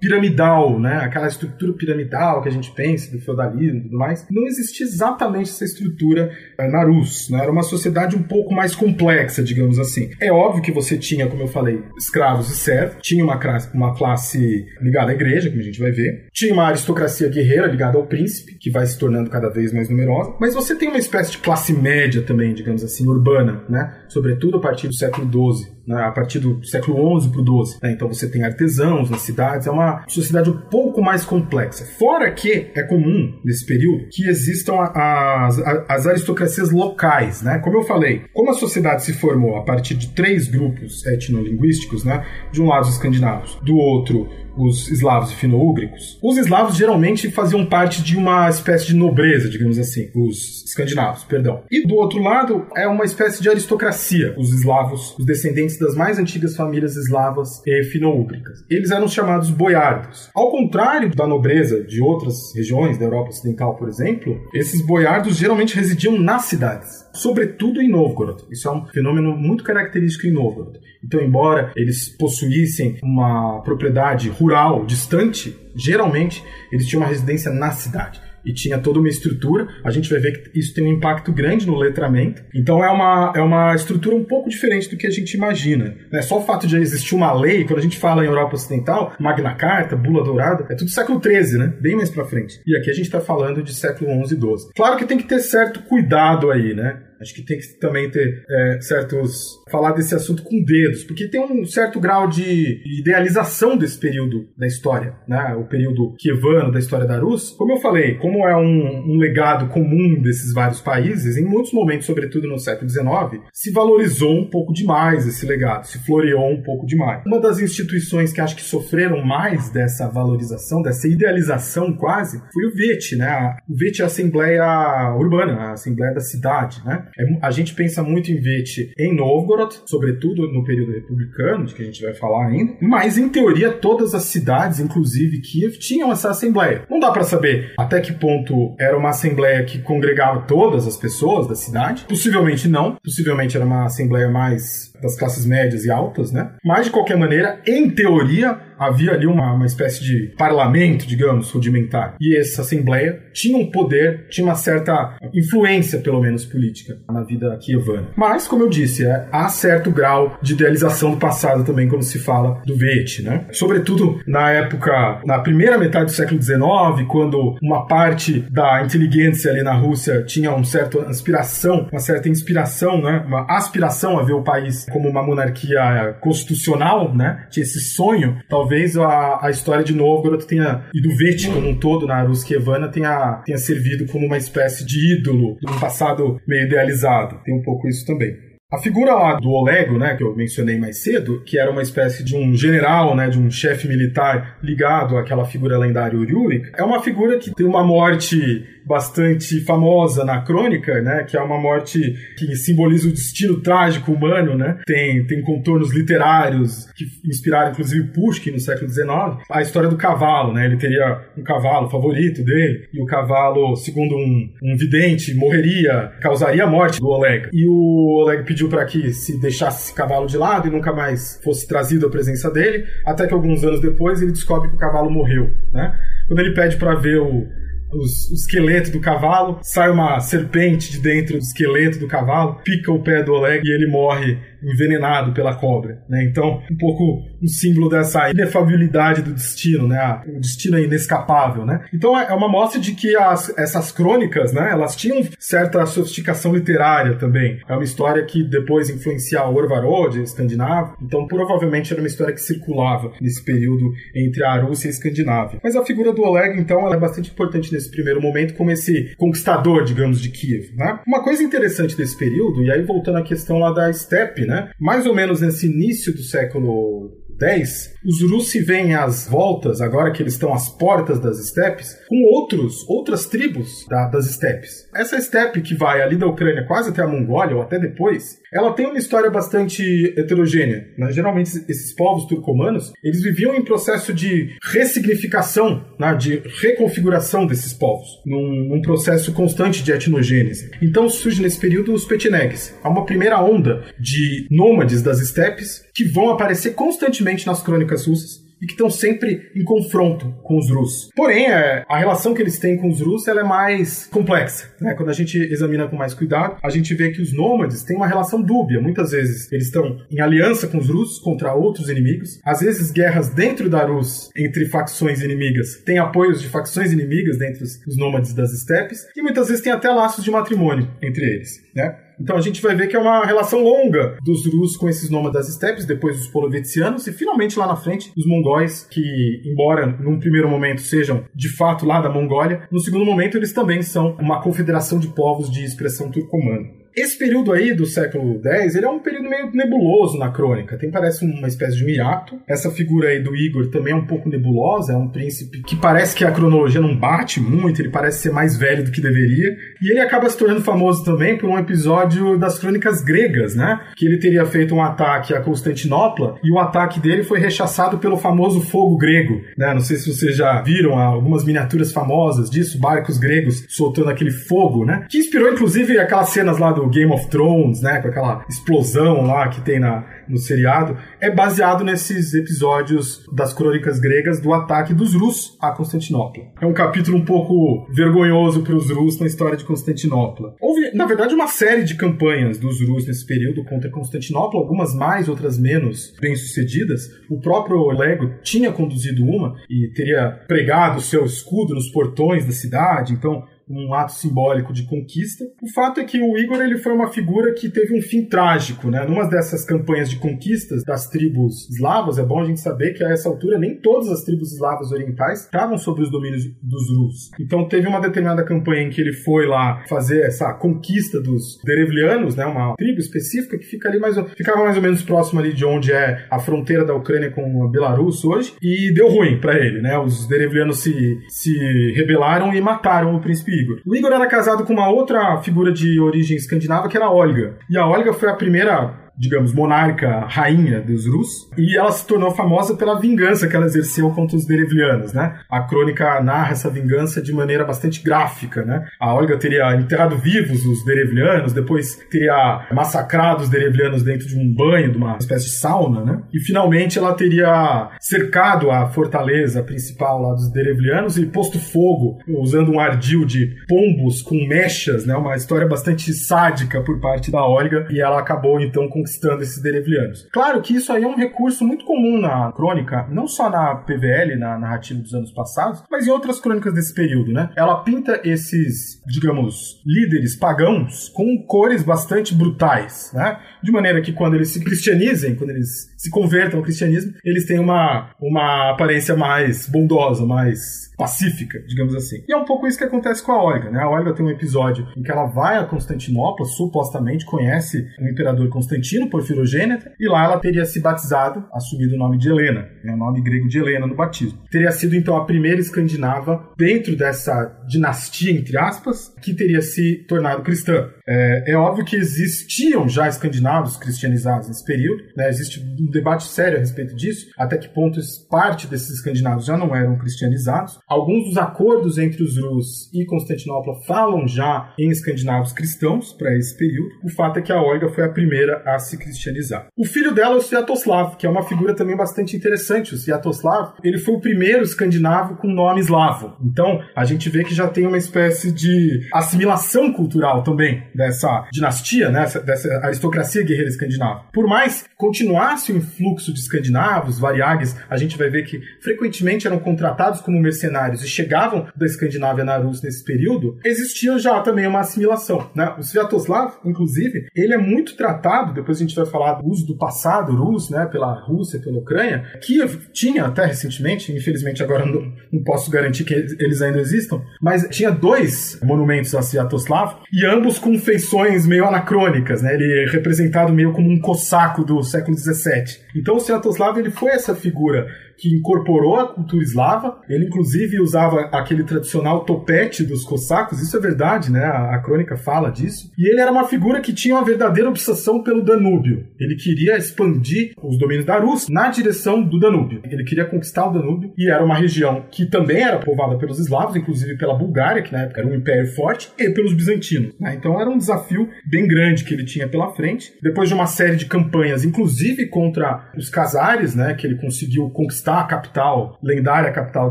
piramidal, né? Aquela estrutura piramidal que a gente pensa do feudalismo e tudo mais. Não existia exatamente essa estrutura eh, na Rus, né? Era uma sociedade um pouco mais complexa, digamos assim. É óbvio que você tinha, como eu falei, escravos e servos, tinha uma classe, uma classe ligada à igreja, como a gente vai ver, tinha uma aristocracia guerreira ligada ao príncipe, que vai se tornando cada vez mais numerosa, mas você tem uma espécie de classe média também, digamos assim, urbana, né? Sobretudo a partir do século XII, né, a partir do século XI para o XII. Né? Então você tem artesãos nas cidades, é uma sociedade um pouco mais complexa. Fora que é comum, nesse período, que existam as, as aristocracias locais. Né? Como eu falei, como a sociedade se formou a partir de três grupos etnolinguísticos, né? de um lado os escandinavos, do outro os eslavos e fino-úgricos, os eslavos geralmente faziam parte de uma espécie de nobreza, digamos assim, os escandinavos, perdão. E do outro lado é uma espécie de aristocracia, os eslavos, os descendentes das mais antigas famílias eslavas e fino-úgricas. Eles eram chamados boiardos. Ao contrário da nobreza de outras regiões da Europa Ocidental, por exemplo, esses boiardos geralmente residiam nas cidades, sobretudo em Novgorod. Isso é um fenômeno muito característico em Novgorod. Então, embora eles possuíssem uma propriedade rural distante, geralmente eles tinham uma residência na cidade e tinha toda uma estrutura. A gente vai ver que isso tem um impacto grande no letramento. Então é uma, é uma estrutura um pouco diferente do que a gente imagina. Né? Só o fato de existir uma lei, quando a gente fala em Europa Ocidental, Magna Carta, Bula Dourada, é tudo século XIII, né? Bem mais para frente. E aqui a gente está falando de século XI e XII. Claro que tem que ter certo cuidado aí, né? Acho que tem que também ter é, certos. falar desse assunto com dedos, porque tem um certo grau de idealização desse período da história, né? O período kievano da história da Rus. Como eu falei, como é um, um legado comum desses vários países, em muitos momentos, sobretudo no século XIX, se valorizou um pouco demais esse legado, se floreou um pouco demais. Uma das instituições que acho que sofreram mais dessa valorização, dessa idealização quase, foi o VET, né? O VET é a Assembleia Urbana, a Assembleia da Cidade, né? É, a gente pensa muito em Vete em Novgorod, sobretudo no período republicano, de que a gente vai falar ainda, mas em teoria todas as cidades, inclusive Kiev, tinham essa assembleia. Não dá para saber até que ponto era uma assembleia que congregava todas as pessoas da cidade. Possivelmente não, possivelmente era uma assembleia mais das classes médias e altas, né? Mas de qualquer maneira, em teoria, havia ali uma, uma espécie de parlamento, digamos, rudimentar. E essa assembleia tinha um poder, tinha uma certa influência, pelo menos política, na vida kievana. Mas, como eu disse, é, há certo grau de idealização do passado também quando se fala do Vete, né? Sobretudo na época, na primeira metade do século XIX, quando uma parte da inteligência ali na Rússia tinha um certo inspiração, uma certa inspiração, né? Uma aspiração a ver o país como uma monarquia constitucional, né? Tinha esse sonho, talvez a, a história de Novgorod tenha, e do Vete como um todo na Ruskievana tenha, tenha servido como uma espécie de ídolo de um passado meio idealizado. Tem um pouco isso também. A figura lá do Olego, né, que eu mencionei mais cedo, que era uma espécie de um general, né, de um chefe militar ligado àquela figura lendária Uriurik, é uma figura que tem uma morte bastante famosa na crônica, né, que é uma morte que simboliza o destino trágico humano, né? Tem, tem contornos literários que inspiraram inclusive Pushkin no século XIX. A história do cavalo, né? Ele teria um cavalo favorito dele e o cavalo, segundo um, um vidente, morreria, causaria a morte do Oleg. E o Oleg pediu para que se deixasse esse cavalo de lado e nunca mais fosse trazido à presença dele, até que alguns anos depois ele descobre que o cavalo morreu, né? Quando ele pede para ver o os, o esqueleto do cavalo, sai uma serpente de dentro do esqueleto do cavalo, pica o pé do Oleg e ele morre envenenado pela cobra, né? Então, um pouco um símbolo dessa inefabilidade do destino, né? O destino é inescapável, né? Então, é uma mostra de que as, essas crônicas, né? Elas tinham certa sofisticação literária também. É uma história que depois influencia o Orvarod, escandinavo. Então, provavelmente era uma história que circulava nesse período entre a Rússia e a Escandinávia. Mas a figura do Oleg, então, é bastante importante nesse primeiro momento como esse conquistador, digamos, de Kiev, né? Uma coisa interessante desse período, e aí voltando à questão lá da steppe, né? Mais ou menos nesse início do século 10, os Russi veem às voltas, agora que eles estão às portas das estepes, com outros, outras tribos da, das estepes. Essa estepe que vai ali da Ucrânia quase até a Mongólia, ou até depois, ela tem uma história bastante heterogênea. Né? Geralmente, esses povos turcomanos, eles viviam em processo de ressignificação, né? de reconfiguração desses povos, num, num, processo constante de etnogênese. Então surge nesse período os petinegues. Há uma primeira onda de nômades das estepes que vão aparecer constantemente nas crônicas russas e que estão sempre em confronto com os Rus. Porém, é, a relação que eles têm com os Rus é mais complexa. Né? Quando a gente examina com mais cuidado, a gente vê que os nômades têm uma relação dúbia. Muitas vezes eles estão em aliança com os Rus contra outros inimigos. Às vezes, guerras dentro da Rus entre facções inimigas têm apoios de facções inimigas dentro dos nômades das estepes. E muitas vezes tem até laços de matrimônio entre eles. Né? Então a gente vai ver que é uma relação longa dos Rus com esses nômadas estepes, depois os polovetianos e finalmente lá na frente os mongóis, que embora num primeiro momento sejam de fato lá da Mongólia, no segundo momento eles também são uma confederação de povos de expressão turcomana. Esse período aí do século X, ele é um período meio nebuloso na crônica. Tem parece uma espécie de miato. Essa figura aí do Igor também é um pouco nebulosa, é um príncipe que parece que a cronologia não bate muito, ele parece ser mais velho do que deveria. E ele acaba se tornando famoso também por um episódio das crônicas gregas, né? Que ele teria feito um ataque a Constantinopla e o ataque dele foi rechaçado pelo famoso fogo grego, né? Não sei se vocês já viram algumas miniaturas famosas disso, barcos gregos soltando aquele fogo, né? Que inspirou inclusive aquelas cenas lá do Game of Thrones, né, com aquela explosão lá que tem na, no seriado, é baseado nesses episódios das crônicas gregas do ataque dos Rus a Constantinopla. É um capítulo um pouco vergonhoso para os Rus na história de Constantinopla. Houve, na verdade, uma série de campanhas dos Rus nesse período contra Constantinopla, algumas mais, outras menos bem-sucedidas. O próprio Lego tinha conduzido uma e teria pregado seu escudo nos portões da cidade, então um ato simbólico de conquista. O fato é que o Igor ele foi uma figura que teve um fim trágico, né? Numa dessas campanhas de conquistas das tribos eslavas, é bom a gente saber que a essa altura nem todas as tribos eslavas orientais estavam sob os domínios dos Rus. Então teve uma determinada campanha em que ele foi lá fazer essa conquista dos Derevlianos, né? Uma tribo específica que fica ali mais, ficava mais ou menos próximo ali de onde é a fronteira da Ucrânia com a Belarus hoje, e deu ruim para ele, né? Os Derevlianos se, se rebelaram e mataram o príncipe Igor. O Igor era casado com uma outra figura de origem escandinava que era a Olga. E a Olga foi a primeira digamos, monarca, rainha dos Rus, e ela se tornou famosa pela vingança que ela exerceu contra os Derevlianos, né? A crônica narra essa vingança de maneira bastante gráfica, né? A Olga teria enterrado vivos os Derevlianos, depois teria massacrado os Derevlianos dentro de um banho, de uma espécie de sauna, né? E finalmente ela teria cercado a fortaleza principal lá dos Derevlianos e posto fogo usando um ardil de pombos com mechas, né? Uma história bastante sádica por parte da Olga, e ela acabou então com conquistando esses derevlianos. Claro que isso aí é um recurso muito comum na crônica, não só na PVL, na narrativa dos anos passados, mas em outras crônicas desse período, né? Ela pinta esses, digamos, líderes pagãos com cores bastante brutais, né? De maneira que quando eles se cristianizem, quando eles se convertam ao cristianismo, eles têm uma, uma aparência mais bondosa, mais pacífica, digamos assim. E é um pouco isso que acontece com a Olga, né? A Olga tem um episódio em que ela vai a Constantinopla, supostamente conhece o imperador Constantino, Porfirogêneta, e lá ela teria se batizado, assumido o nome de Helena, né? o nome grego de Helena no batismo. Teria sido então a primeira escandinava dentro dessa dinastia, entre aspas, que teria se tornado cristã. É, é óbvio que existiam já escandinavos cristianizados nesse período, né? Existe um debate sério a respeito disso, até que ponto parte desses escandinavos já não eram cristianizados, Alguns dos acordos entre os Rus e Constantinopla falam já em escandinavos cristãos para esse período. O fato é que a Olga foi a primeira a se cristianizar. O filho dela é o Sviatoslav, que é uma figura também bastante interessante. O Sviatoslav, ele foi o primeiro escandinavo com nome eslavo. Então, a gente vê que já tem uma espécie de assimilação cultural também dessa dinastia, né, dessa aristocracia guerreira escandinava. Por mais continuasse o influxo de escandinavos, variagues, a gente vai ver que frequentemente eram contratados como mercenários e chegavam da Escandinávia na Rússia nesse período, existia já também uma assimilação. Né? O Sviatoslav, inclusive, ele é muito tratado, depois a gente vai falar do uso do passado russo, né, pela Rússia, pela Ucrânia, que tinha até recentemente, infelizmente agora não, não posso garantir que eles ainda existam, mas tinha dois monumentos a Sviatoslav e ambos com feições meio anacrônicas, né? Ele é representado meio como um cossaco do século XVII. Então o Sviatoslav ele foi essa figura que incorporou a cultura eslava. Ele, inclusive, usava aquele tradicional topete dos cossacos. Isso é verdade, né? A, a, crônica fala disso. E ele era uma figura que tinha uma verdadeira obsessão pelo Danúbio. Ele queria expandir os domínios da Rússia na direção do Danúbio. Ele queria conquistar o Danúbio e era uma região que também era povoada pelos eslavos, inclusive pela Bulgária, que na época era um império forte, e pelos bizantinos. Né? Então era um desafio bem grande que ele tinha pela frente. Depois de uma série de campanhas, inclusive contra os casares, né, que ele conseguiu conquistar a capital, lendária capital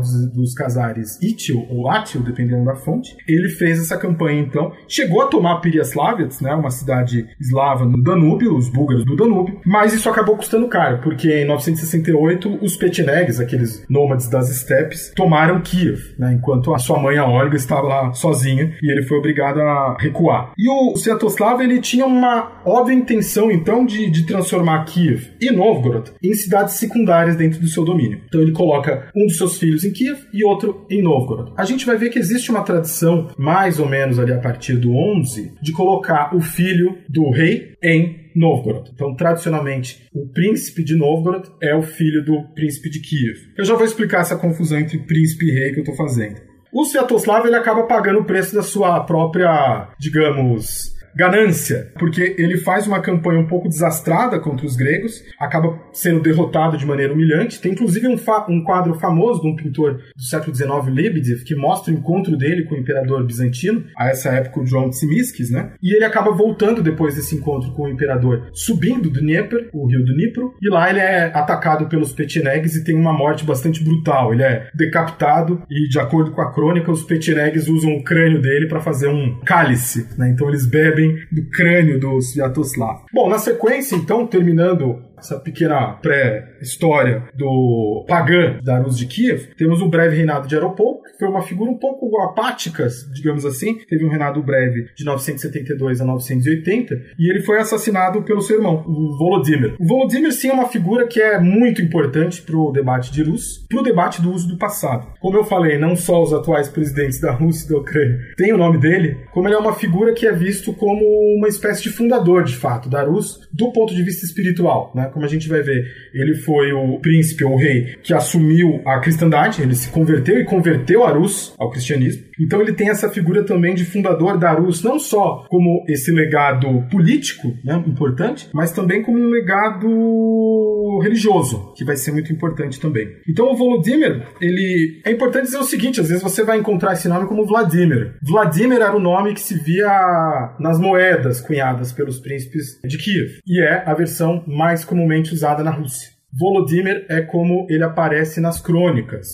dos, dos Casares, Itil ou Atil, dependendo da fonte, ele fez essa campanha então, chegou a tomar Piriaslavets, né, uma cidade eslava no Danúbio, os búlgaros do Danúbio, mas isso acabou custando caro, porque em 968 os Petinegs, aqueles nômades das estepes, tomaram Kiev, né, enquanto a sua mãe, a Olga, estava lá sozinha e ele foi obrigado a recuar. E o Sviatoslav, ele tinha uma óbvia intenção então de, de transformar Kiev e Novgorod em cidades secundárias dentro do seu domínio domínio. Então ele coloca um dos seus filhos em Kiev e outro em Novgorod. A gente vai ver que existe uma tradição, mais ou menos ali a partir do 11, de colocar o filho do rei em Novgorod. Então, tradicionalmente, o príncipe de Novgorod é o filho do príncipe de Kiev. Eu já vou explicar essa confusão entre príncipe e rei que eu estou fazendo. O Sviatoslav ele acaba pagando o preço da sua própria, digamos, ganância, porque ele faz uma campanha um pouco desastrada contra os gregos, acaba sendo derrotado de maneira humilhante. Tem inclusive um, um quadro famoso de um pintor do século XIX, Lebedev, que mostra o encontro dele com o imperador bizantino, a essa época o João Tsimiscis, né? E ele acaba voltando depois desse encontro com o imperador, subindo do Dnieper, o rio do Dnipro, e lá ele é atacado pelos Petinegs e tem uma morte bastante brutal. Ele é decapitado e, de acordo com a crônica, os Petinegs usam o crânio dele para fazer um cálice, né? Então eles bebem do crânio do Sviatoslav. Bom, na sequência, então, terminando essa pequena pré-história do pagã da Rus de Kiev, temos o breve reinado de Aeropol, que foi uma figura um pouco apática, digamos assim. Teve um reinado breve de 972 a 980 e ele foi assassinado pelo seu irmão, o Volodymyr. O Volodymyr, sim, é uma figura que é muito importante para o debate de Rus, para o debate do uso do passado. Como eu falei, não só os atuais presidentes da Rússia e da Ucrânia têm o nome dele, como ele é uma figura que é visto como uma espécie de fundador, de fato, da Rus, do ponto de vista espiritual, né? Como a gente vai ver, ele foi o príncipe ou rei que assumiu a cristandade, ele se converteu e converteu a Rus ao cristianismo. Então ele tem essa figura também de fundador da Rus, não só como esse legado político, né, importante, mas também como um legado religioso, que vai ser muito importante também. Então o Volodymyr, ele é importante dizer o seguinte, às vezes você vai encontrar esse nome como Vladimir. Vladimir era o nome que se via nas moedas cunhadas pelos príncipes de Kiev, e é a versão mais comumente usada na Rússia. Volodymyr é como ele aparece nas crônicas.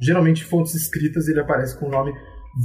Geralmente, fontes escritas, ele aparece com o nome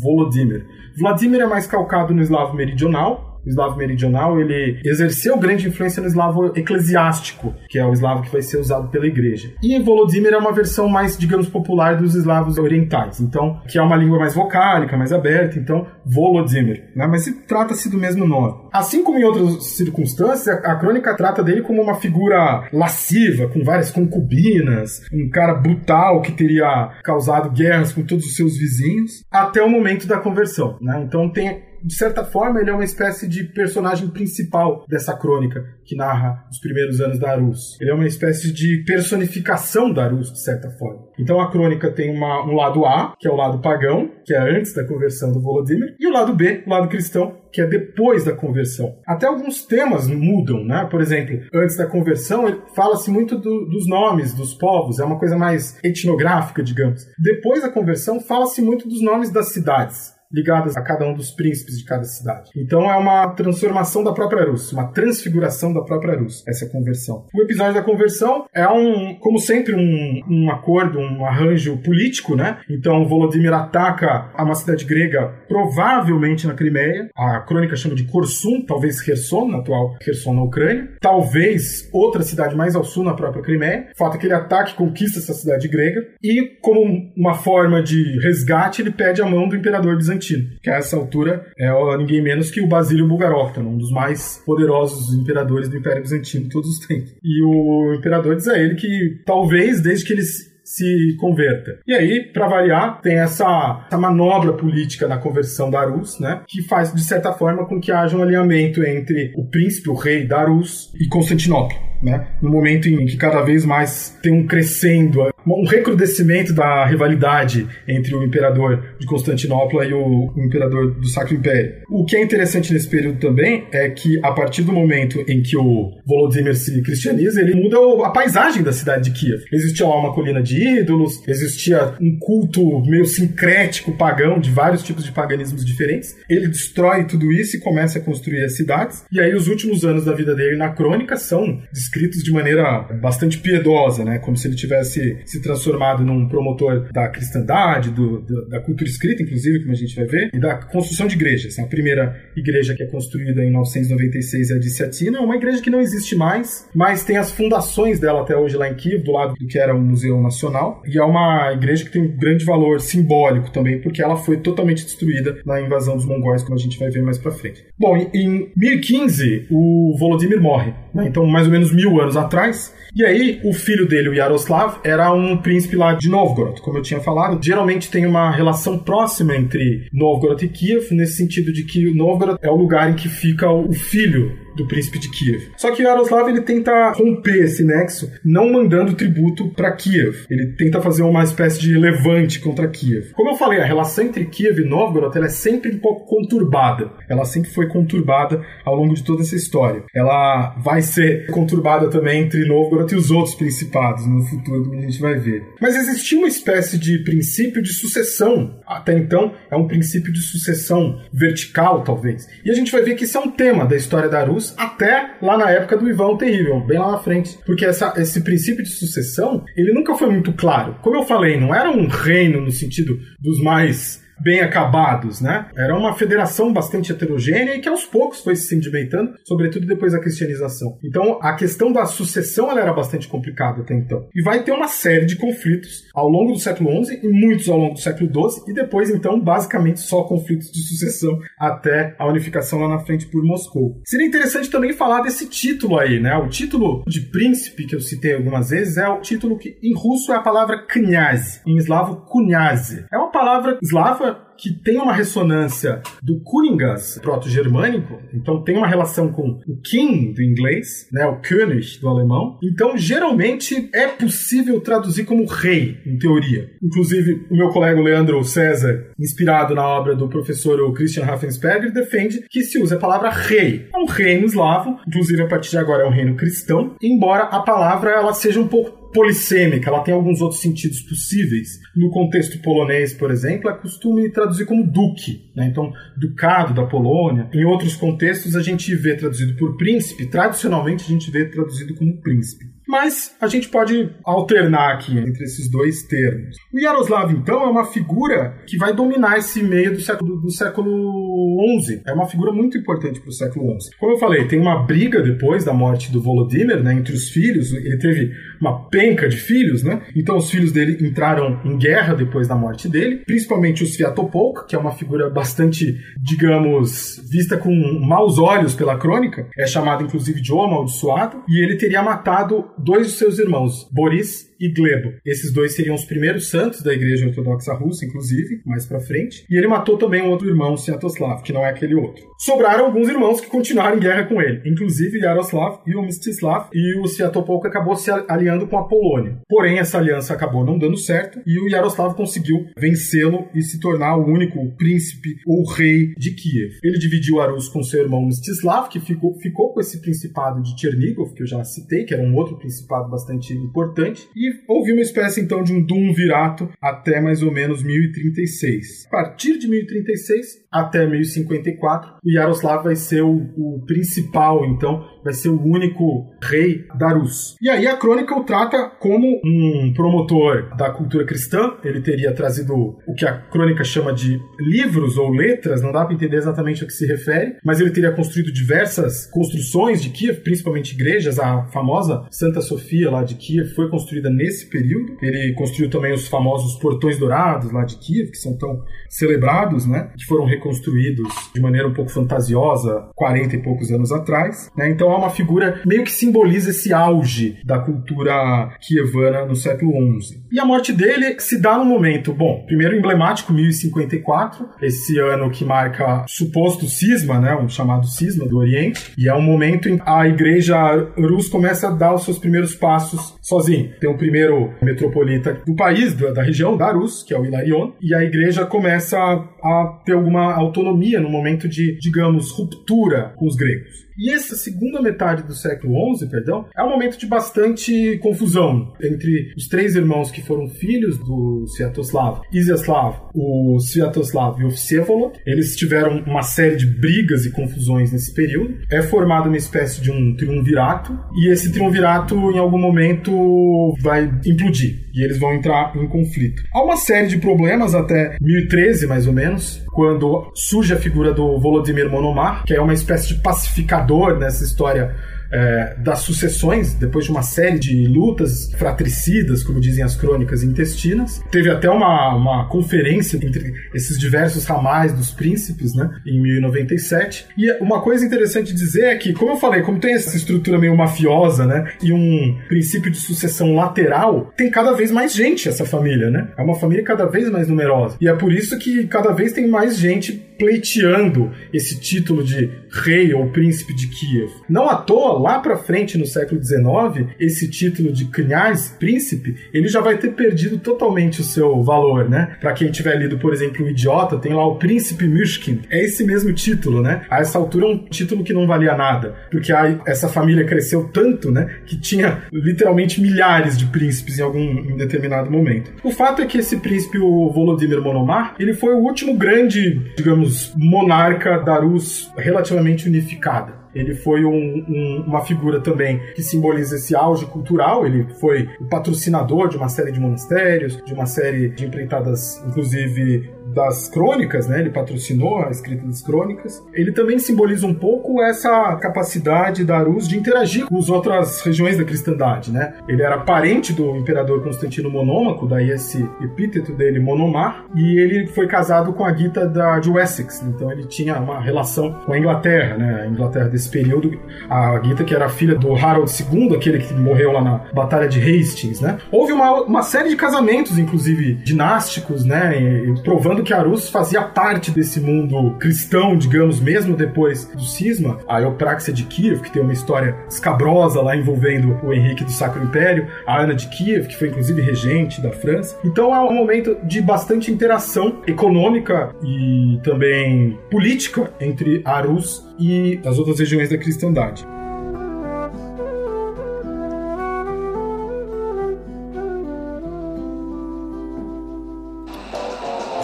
Volodymyr. Vladimir é mais calcado no eslavo meridional, eslavo meridional, ele exerceu grande influência no eslavo eclesiástico, que é o eslavo que vai ser usado pela igreja. E Volodymyr é uma versão mais, digamos, popular dos eslavos orientais, então, que é uma língua mais vocálica, mais aberta, então, Volodymyr, né? Mas trata-se do mesmo nome. Assim como em outras circunstâncias, a, a crônica trata dele como uma figura lasciva, com várias concubinas, um cara brutal que teria causado guerras com todos os seus vizinhos, até o momento da conversão, né? Então tem de certa forma, ele é uma espécie de personagem principal dessa crônica que narra os primeiros anos da Arus. Ele é uma espécie de personificação da Arus, de certa forma. Então a crônica tem uma, um lado A, que é o lado pagão, que é antes da conversão do Volodymyr, e o lado B, o lado cristão, que é depois da conversão. Até alguns temas mudam, né? Por exemplo, antes da conversão, fala-se muito do, dos nomes dos povos, é uma coisa mais etnográfica, digamos. Depois da conversão, fala-se muito dos nomes das cidades ligadas a cada um dos príncipes de cada cidade. Então é uma transformação da própria Rus, uma transfiguração da própria Rus, essa conversão. O episódio da conversão é um, como sempre, um, um acordo, um arranjo político, né? Então Volodymyr ataca a uma cidade grega, provavelmente na Crimeia. A crônica chama de Korsun, talvez Kherson, na atual Kherson na Ucrânia. Talvez outra cidade mais ao sul na própria Crimeia. O fato é que ele ataca e conquista essa cidade grega. E, como uma forma de resgate, ele pede a mão do imperador bizantino que a essa altura é ninguém menos que o Basílio Bulgarócton, um dos mais poderosos imperadores do Império Bizantino de todos os tempos. E o imperador diz a ele que talvez, desde que eles se converta. E aí, para variar, tem essa, essa, manobra política na conversão da Rus, né, que faz de certa forma com que haja um alinhamento entre o príncipe, o rei da Rus e Constantinopla né? No momento em que cada vez mais tem um crescendo, um recrudescimento da rivalidade entre o imperador de Constantinopla e o, imperador do Sacro Império. O que é interessante nesse período também é que a partir do momento em que o Volodymyr se cristianiza, ele muda a paisagem da cidade de Kiev. Existia lá uma colina de ídolos, existia um culto meio sincrético pagão de vários tipos de paganismos diferentes. Ele destrói tudo isso e começa a construir as cidades. E aí os últimos anos da vida dele na crônica são escritos de maneira bastante piedosa, né? Como se ele tivesse se transformado num promotor da cristandade, do, do, da cultura escrita, inclusive, como a gente vai ver, e da construção de igrejas. A primeira igreja que é construída em 1996 é a de Siatina, é uma igreja que não existe mais, mas tem as fundações dela até hoje lá em Kiev, do lado do que era o Museu Nacional, e é uma igreja que tem um grande valor simbólico também, porque ela foi totalmente destruída na invasão dos mongóis, como a gente vai ver mais pra frente. Bom, em 1015, o Volodymyr morre, né? então mais ou menos mil anos atrás. E aí, o filho dele, o Yaroslav, era um príncipe lá de Novgorod, como eu tinha falado. Geralmente tem uma relação próxima entre Novgorod e Kiev, nesse sentido de que Novgorod é o lugar em que fica o filho do príncipe de Kiev. Só que Yaroslav ele tenta romper esse nexo, não mandando tributo para Kiev. Ele tenta fazer uma espécie de levante contra Kiev. Como eu falei, a relação entre Kiev e Novgorod ela é sempre um pouco conturbada. Ela sempre foi conturbada ao longo de toda essa história. Ela vai ser conturbada também entre Novgorod e os outros principados no futuro, a gente vai ver. Mas existia uma espécie de princípio de sucessão. Até então, é um princípio de sucessão vertical, talvez. E a gente vai ver que isso é um tema da história da Até lá na época do Ivan o Terrível, bem lá na frente. Porque essa, esse princípio de sucessão, ele nunca foi muito claro. Como eu falei, não era um reino no sentido dos mais bem acabados, né? Era uma federação bastante heterogênea e que aos poucos foi se sedimentando, sobretudo depois da cristianização. Então, a questão da sucessão ela era bastante complicada até então. E vai ter uma série de conflitos ao longo do século XI e muitos ao longo do século XII e depois, então, basicamente só conflitos de sucessão até a unificação lá na frente por Moscou. Seria interessante também falar desse título aí, né? O título de príncipe que eu citei algumas vezes é o título que em russo é a palavra knyaz, em eslavo kunyaze. É uma palavra eslava que tem uma ressonância do Kuningas proto-germânico, então tem uma relação com o king do inglês, né, o König do alemão. Então, geralmente é possível traduzir como rei, em teoria. Inclusive, o meu colega Leandro César, inspirado na obra do professor Christian Raffensperger, defende que se usa a palavra rei. É um reino eslavo, inclusive a partir de agora é um reino cristão, embora a palavra ela seja um pouco polissêmica, ela tem alguns outros sentidos possíveis. No contexto polonês, por exemplo, é costume traduzir como duque, né? então ducado da Polônia. Em outros contextos, a gente vê traduzido por príncipe, tradicionalmente a gente vê traduzido como príncipe. Mas a gente pode alternar aqui entre esses dois termos. O Yaroslav, então, é uma figura que vai dominar esse meio do século, do século XI. É uma figura muito importante para o século XI. Como eu falei, tem uma briga depois da morte do Volodymyr né, entre os filhos. Ele teve uma penca de filhos, né? Então os filhos dele entraram em guerra depois da morte dele, principalmente o Sviatopolk, que é uma figura bastante, digamos, vista com maus olhos pela crônica. É chamado inclusive de O Amaldiçoado. E ele teria matado dois de seus irmãos, Boris e Glebo. Esses dois seriam os primeiros santos da Igreja Ortodoxa Russa, inclusive, mais para frente. E ele matou também um outro irmão, Sviatoslav, que não é aquele outro. Sobraram alguns irmãos que continuaram em guerra com ele, inclusive Yaroslav e o Mstislav, e o Sviatopolk acabou se aliando com a Polônia. Porém, essa aliança acabou não dando certo e o Yaroslav conseguiu vencê-lo e se tornar o único príncipe ou rei de Kiev. Ele dividiu Arus com seu irmão Mstislav, que ficou, ficou com esse principado de Chernigov, que eu já citei, que era um outro principado bastante importante, e houve uma espécie então de um Dumvirato até mais ou menos 1036. A partir de 1036 até 1054, o Yaroslav vai ser o, o principal, então, vai ser o único rei da Rus. E aí a crônica o trata como um promotor da cultura cristã, ele teria trazido o que a crônica chama de livros ou letras, não dá para entender exatamente a que se refere, mas ele teria construído diversas construções de Kiev, principalmente igrejas, a famosa Santa Sofia lá de Kiev foi construída nesse período. Ele construiu também os famosos portões dourados lá de Kiev, que são tão celebrados, né, que foram reconstruídos de maneira um pouco fantasiosa 40 e poucos anos atrás, né? Então uma figura meio que simboliza esse auge da cultura kievana no século XI. E a morte dele se dá no momento, bom, primeiro emblemático 1054, esse ano que marca suposto cisma, né, um chamado cisma do Oriente, e é um momento em que a igreja rus começa a dar os seus primeiros passos sozinho. Tem o primeiro metropolita do país, da região, da Rus, que é o Hilarion, e a igreja começa a ter alguma autonomia no momento de, digamos, ruptura com os gregos. E essa segunda metade do século XI, perdão, é um momento de bastante confusão entre os três irmãos que foram filhos do Sviatoslav, Iziaslav, o Sviatoslav e o Vsevolod. Eles tiveram uma série de brigas e confusões nesse período. É formada uma espécie de um triunvirato e esse triunvirato em algum momento vai implodir e eles vão entrar em conflito. Há uma série de problemas até 1013 mais ou menos, quando surge a figura do Volodymyr Monomar, que é uma espécie de pacificador nessa história é, das sucessões, depois de uma série de lutas fratricidas, como dizem as crônicas intestinas. Teve até uma, uma conferência entre esses diversos ramais dos príncipes, né, em 1097. E uma coisa interessante dizer é que, como eu falei, como tem essa estrutura meio mafiosa, né, e um princípio de sucessão lateral, tem cada vez mais gente essa família, né? É uma família cada vez mais numerosa. E é por isso que cada vez tem mais gente pleiteando esse título de rei ou príncipe de Kiev. Não à toa, lá para frente no século XIX, esse título de knyaz, príncipe, ele já vai ter perdido totalmente o seu valor, né? Para quem tiver lido, por exemplo, o Idiota, tem lá o príncipe Myshkin. É esse mesmo título, né? A essa altura é um título que não valia nada, porque a, essa família cresceu tanto, né, que tinha literalmente milhares de príncipes em algum em determinado momento. O fato é que esse príncipe, o Volodymyr Monomar, ele foi o último grande, digamos, monarca da Rus relativamente unificada. Ele foi um, um, uma figura também que simboliza esse auge cultural. Ele foi o patrocinador de uma série de monastérios, de uma série de empreitadas, inclusive das crônicas, né? Ele patrocinou a escrita das crônicas. Ele também simboliza um pouco essa capacidade da Rus de interagir com as outras regiões da cristandade, né? Ele era parente do imperador Constantino Monômaco, daí esse epíteto dele, Monomar, e ele foi casado com a Gita da, de Wessex, então ele tinha uma relação com a Inglaterra, né? A Inglaterra desse período, a Gita que era filha do Harold II, aquele que morreu lá na Batalha de Hastings, né? Houve uma, uma série de casamentos, inclusive dinásticos, né? E, provando que Arus fazia parte desse mundo cristão, digamos, mesmo depois do cisma. A Eupráxia de Kiev, que tem uma história escabrosa lá envolvendo o Henrique do Sacro Império, a Ana de Kiev, que foi inclusive regente da França. Então é um momento de bastante interação econômica e também política entre Arus e as outras regiões da cristandade.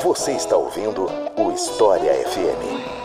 Você está ouvindo o História FM.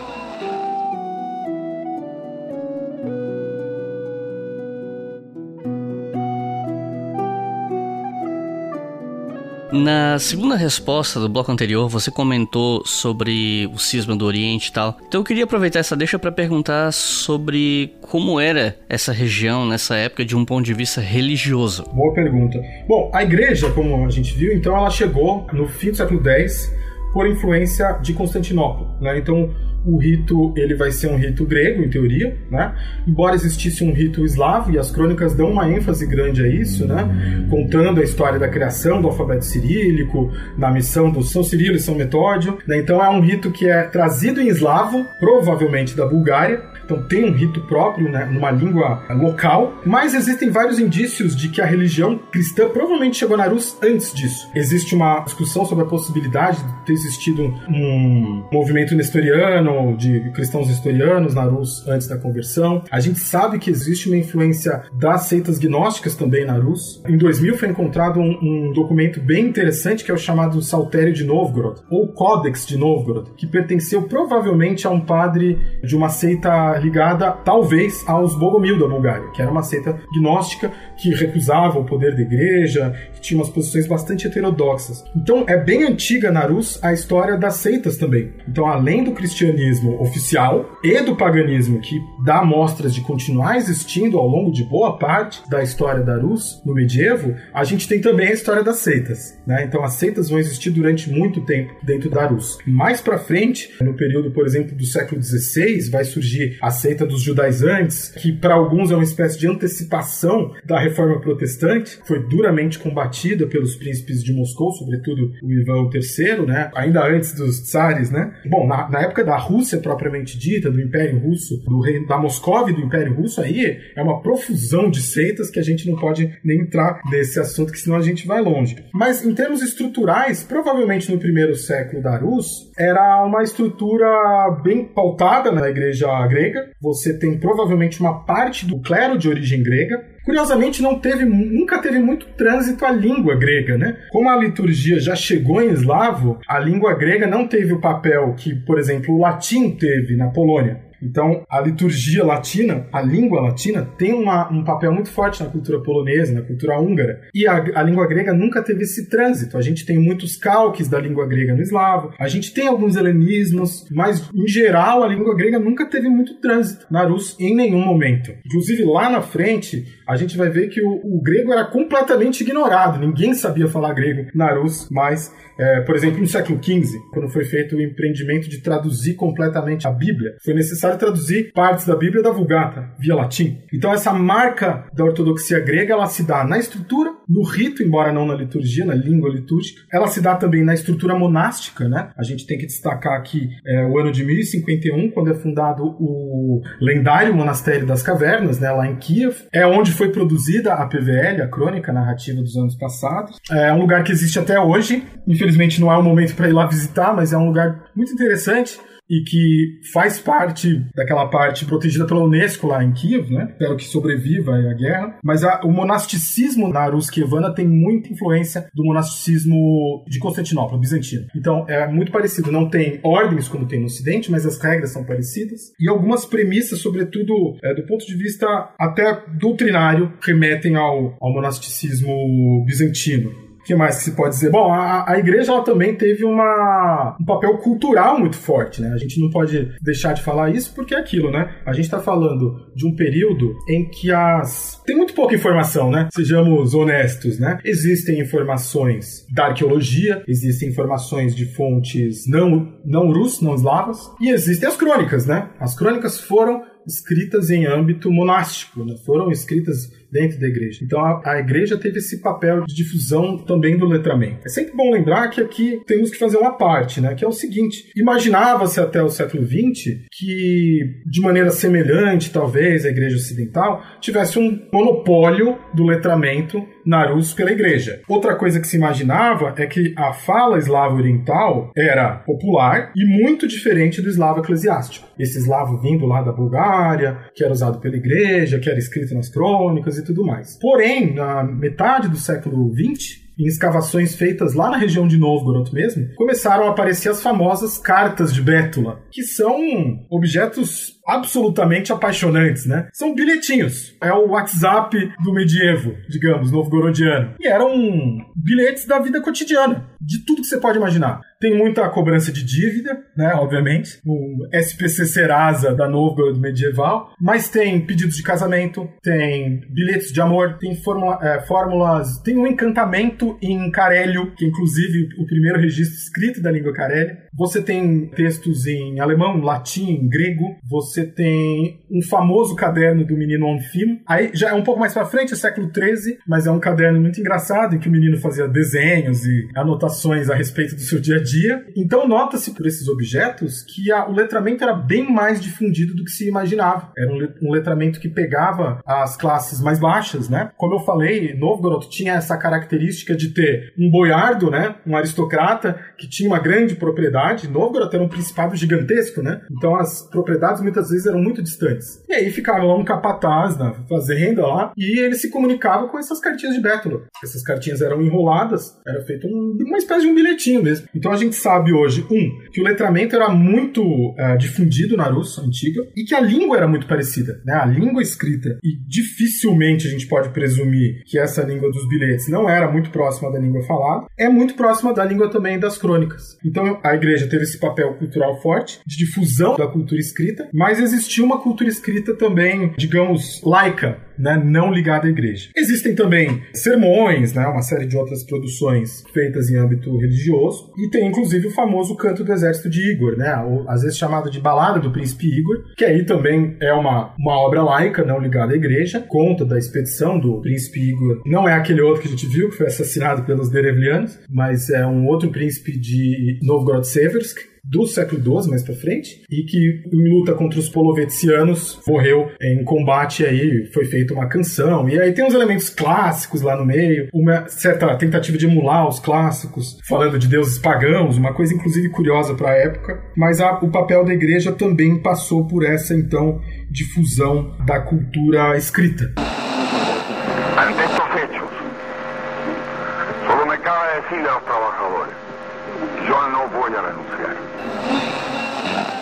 Na segunda resposta do bloco anterior, você comentou sobre o cisma do Oriente e tal. Então eu queria aproveitar essa deixa para perguntar sobre como era essa região nessa época de um ponto de vista religioso. Boa pergunta. Bom, a igreja, como a gente viu, então ela chegou no fim do século X por influência de Constantinopla. Né? Então, o rito ele vai ser um rito grego, em teoria, né? Embora existisse um rito eslavo, e as crônicas dão uma ênfase grande a isso, né? Contando a história da criação do alfabeto cirílico, na missão do São Cirilo e São Metódio. Né? Então é um rito que é trazido em eslavo, provavelmente da Bulgária, então tem um rito próprio, né, numa língua local, mas existem vários indícios de que a religião cristã provavelmente chegou na Rus antes disso. Existe uma discussão sobre a possibilidade de ter existido um movimento nestoriano, de cristãos nestorianos na Rus antes da conversão. A gente sabe que existe uma influência das seitas gnósticas também na Rus. Em 2000 foi encontrado um, um documento bem interessante que é o chamado Saltério de Novgorod, ou Codex de Novgorod, que pertenceu provavelmente a um padre de uma seita ligada talvez aos Bogomil da Bulgária, que era uma seita gnóstica que recusava o poder da igreja, que tinha umas posições bastante heterodoxas. Então é bem antiga na Rus a história das seitas também. Então, além do cristianismo oficial e do paganismo, que dá mostras de continuar existindo ao longo de boa parte da história da Rus no medievo, a gente tem também a história das seitas. Né? Então, as seitas vão existir durante muito tempo dentro da Rus. Mais para frente, no período, por exemplo, do século XVI, vai surgir a seita dos judaizantes, que para alguns é uma espécie de antecipação da reforma protestante, foi duramente combatida pelos príncipes de Moscou, sobretudo o Ivan III, né? ainda antes dos tsares. Né? Bom, na, na época da Rússia propriamente dita, do Império Russo, do reino da Moscova e do Império Russo, aí é uma profusão de seitas que a gente não pode nem entrar nesse assunto, que senão a gente vai longe. Mas em termos estruturais, provavelmente no primeiro século da Rus, era uma estrutura bem pautada na igreja grega, você tem provavelmente uma parte do clero de origem grega. Curiosamente, não teve, nunca teve muito trânsito à língua grega, né? Como a liturgia já chegou em eslavo, a língua grega não teve o papel que, por exemplo, o latim teve na Polônia. Então, a liturgia latina, a língua latina, tem uma, um papel muito forte na cultura polonesa, na cultura húngara. E a, a, língua grega nunca teve esse trânsito. A gente tem muitos calques da língua grega no eslavo, a gente tem alguns helenismos, mas, em geral, a língua grega nunca teve muito trânsito na Rus em nenhum momento. Inclusive, lá na frente, a gente vai ver que o, o grego era completamente ignorado. Ninguém sabia falar grego na Rus, mas, é, por exemplo, no século XV, quando foi feito o empreendimento de traduzir completamente a Bíblia, foi necessário traduzir partes da Bíblia da Vulgata via latim. Então essa marca da ortodoxia grega ela se dá na estrutura, no rito, embora não na liturgia, na língua litúrgica. Ela se dá também na estrutura monástica, né? A gente tem que destacar aqui é, o ano de 1051, quando é fundado o lendário Monastério das Cavernas, né, lá em Kiev. É onde foi produzida a PVL, a crônica narrativa dos anos passados. É um lugar que existe até hoje. Infelizmente não é o momento para ir lá visitar, mas é um lugar muito interessante e que faz parte daquela parte protegida pela Unesco lá em Kiev, né? Espero que sobreviva à guerra. Mas a, o monasticismo na Rus kievana tem muita influência do monasticismo de Constantinopla, bizantino. Então é muito parecido. Não tem ordens como tem no Ocidente, mas as regras são parecidas. E algumas premissas, sobretudo é, do ponto de vista até doutrinário, remetem ao, ao monasticismo bizantino que mais que se pode dizer? Bom, a, a igreja ela também teve uma, um papel cultural muito forte, né? A gente não pode deixar de falar isso porque é aquilo, né? A gente está falando de um período em que as. Tem muito pouca informação, né? Sejamos honestos, né? Existem informações da arqueologia, existem informações de fontes não, não russas, não eslavas, e existem as crônicas, né? As crônicas foram escritas em âmbito monástico, né? foram escritas dentro da igreja. Então a, a, igreja teve esse papel de difusão também do letramento. É sempre bom lembrar que aqui temos que fazer uma parte, né? Que é o seguinte: imaginava-se até o século XX que, de maneira semelhante, talvez, a igreja ocidental tivesse um monopólio do letramento na Rus pela igreja. Outra coisa que se imaginava é que a fala eslava oriental era popular e muito diferente do eslavo eclesiástico. Esse eslavo vindo lá da Bulgária, que era usado pela igreja, que era escrito nas crônicas e tudo mais. Porém, na metade do século XX, em escavações feitas lá na região de Novgorod mesmo, começaram a aparecer as famosas cartas de Bétula, que são objetos absolutamente apaixonantes, né? São bilhetinhos. É o WhatsApp do medievo, digamos, novgorodiano. E eram bilhetes da vida cotidiana, de tudo que você pode imaginar. Tem muita cobrança de dívida, né? Obviamente. O SPC Serasa da Novgorod medieval. Mas tem pedidos de casamento, tem bilhetes de amor, tem fórmula, é, fórmulas. Tem um encantamento em Carélio, que é inclusive o primeiro registro escrito da língua Carélio. Você tem textos em alemão, latim, grego. Você tem um famoso caderno do menino Onfim. Aí já é um pouco mais para frente, é século XIII, mas é um caderno muito engraçado em que o menino fazia desenhos e anotações a respeito do seu dia a dia. Então nota-se por esses objetos que a, o letramento era bem mais difundido do que se imaginava. Era um, letramento que pegava as classes mais baixas, né? Como eu falei, Novgorod tinha essa característica de ter um boiardo, né? Um aristocrata que tinha uma grande propriedade. Novgorod era um principado gigantesco, né? Então as propriedades muitas vezes eram muito distantes. E aí ficava lá um capataz na fazenda lá e ele se comunicava com essas cartinhas de Bétula. Essas cartinhas eram enroladas, era feito um, uma espécie de um bilhetinho mesmo. Então a gente sabe hoje, um, que o letramento era muito uh, difundido na Rússia antiga e que a língua era muito parecida, né? A língua escrita e dificilmente a gente pode presumir que essa língua dos bilhetes não era muito próxima da língua falada, é muito próxima da língua também das crônicas. Então a igreja teve esse papel cultural forte de difusão da cultura escrita, mas existia uma cultura escrita também, digamos, laica, né, não ligada à igreja. Existem também sermões, né, uma série de outras produções feitas em âmbito religioso, e tem inclusive o famoso canto do exército de Igor, né, ou, às vezes chamado de balada do príncipe Igor, que aí também é uma, uma obra laica, não ligada à igreja, conta da expedição do príncipe Igor. Não é aquele outro que a gente viu, que foi assassinado pelos Derevlianos, mas é um outro príncipe de Novgorod-Seversk, do século XII mais para frente e que em luta contra os poloveticianos morreu em combate aí foi feita uma canção. E aí tem uns elementos clássicos lá no meio uma certa tentativa de emular os clássicos falando de deuses pagãos uma coisa inclusive curiosa para a época. Mas a, o papel da igreja também passou por essa então difusão da cultura escrita. Solo me cabe decirle a los trabajadores, yo no voy a renunciar.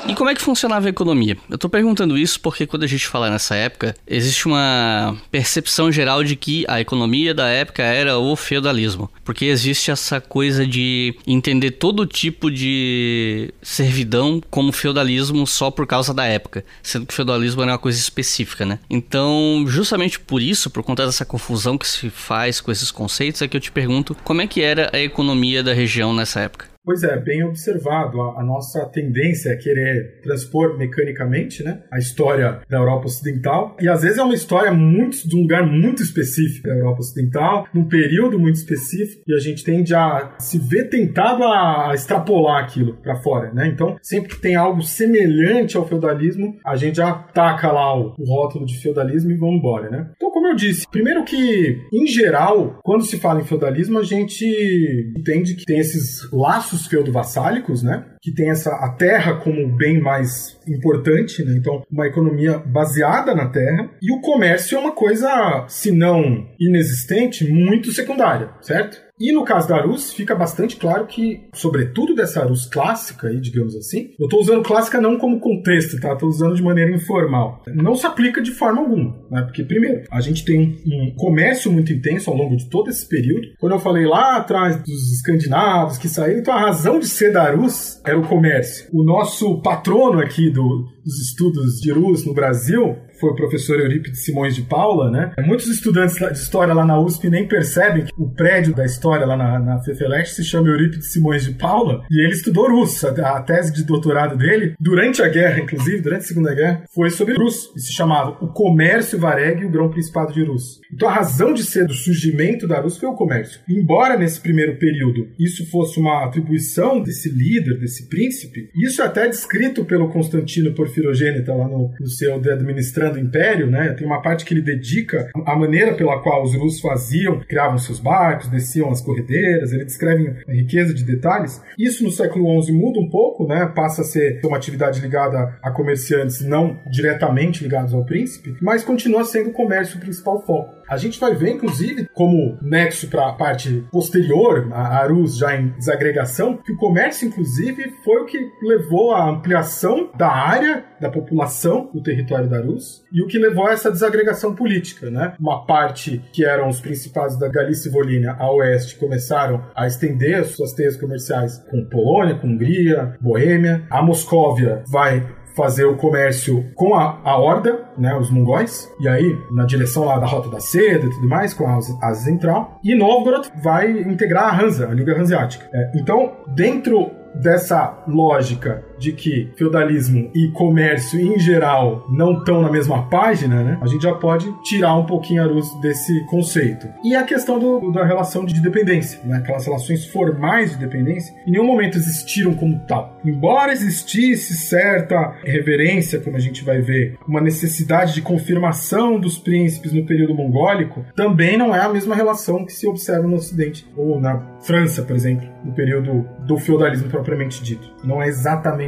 E como é que funcionava a economia? Eu tô perguntando isso porque quando a gente fala nessa época, existe uma percepção geral de que a economia da época era o feudalismo. Porque existe essa coisa de entender todo tipo de servidão como feudalismo só por causa da época, sendo que o feudalismo era uma coisa específica, né? Então, justamente por isso, por conta dessa confusão que se faz com esses conceitos, é que eu te pergunto como é que era a economia da região nessa época. Pois é, bem observado. A, a, nossa tendência é querer transpor mecanicamente né, a história da Europa Ocidental. E às vezes é uma história muito de um lugar muito específico da Europa Ocidental, num período muito específico, e a gente tende a se ver tentado a, extrapolar aquilo para fora. Né? Então, sempre que tem algo semelhante ao feudalismo, a gente já taca lá o, o rótulo de feudalismo e vamos embora. Né? Então, como eu disse, primeiro que, em geral, quando se fala em feudalismo, a gente entende que tem esses laços laços feudo-vassálicos, né? Que tem essa, a terra como bem mais importante, né? Então, uma economia baseada na terra. E o comércio é uma coisa, se não inexistente, muito secundária, certo? E no caso da Arus, fica bastante claro que, sobretudo dessa Arus clássica, aí, digamos assim, eu estou usando clássica não como contexto, tá? Estou usando de maneira informal. Não se aplica de forma alguma, né? Porque, primeiro, a gente tem um comércio muito intenso ao longo de todo esse período. Quando eu falei lá atrás dos escandinavos que saíram, então a razão de ser da Arus era o comércio. O nosso patrono aqui do, dos estudos de Arus no Brasil foi o professor Eurípides Simões de Paula, né? Muitos estudantes de história lá na USP nem percebem que o prédio da história lá na, na se chama Eurípides Simões de Paula e ele estudou russo. A, a, tese de doutorado dele, durante a guerra, inclusive, durante a Segunda Guerra, foi sobre russo e se chamava O Comércio Vareg e o Grão Principado de Rus. Então a razão de ser do surgimento da Rus foi o comércio. Embora nesse primeiro período isso fosse uma atribuição desse líder, desse príncipe, isso é até descrito pelo Constantino Porfirogênita lá no, no seu The Administração do Império, né? Tem uma parte que ele dedica à maneira pela qual os russos faziam, criavam seus barcos, desciam as corredeiras, ele descreve a riqueza de detalhes. Isso no século XI muda um pouco, né? Passa a ser uma atividade ligada a comerciantes não diretamente ligados ao príncipe, mas continua sendo o comércio o principal foco. A gente vai ver, inclusive, como nexo para a parte posterior, a Arus já em desagregação, que o comércio, inclusive, foi o que levou à ampliação da área da população do território da Arus e o que levou a essa desagregação política, né? Uma parte que eram os principados da Galícia e Volínia a oeste começaram a estender as suas teias comerciais com Polônia, com Hungria, Boêmia. A Moscóvia vai fazer o comércio com a, a Horda, né, os mongóis, e aí na direção lá da Rota da Seda e tudo mais, com a Ásia Central, e Novgorod vai integrar a Hansa, a Liga Hanseática. É, então, dentro dessa lógica de que feudalismo e comércio em geral não estão na mesma página, né? A gente já pode tirar um pouquinho a luz desse conceito. E a questão do, da relação de dependência, né? Aquelas relações formais de dependência, em nenhum momento existiram como tal. Embora existisse certa reverência, como a gente vai ver, uma necessidade de confirmação dos príncipes no período mongólico, também não é a mesma relação que se observa no Ocidente ou na França, por exemplo, no período do feudalismo propriamente dito. Não é exatamente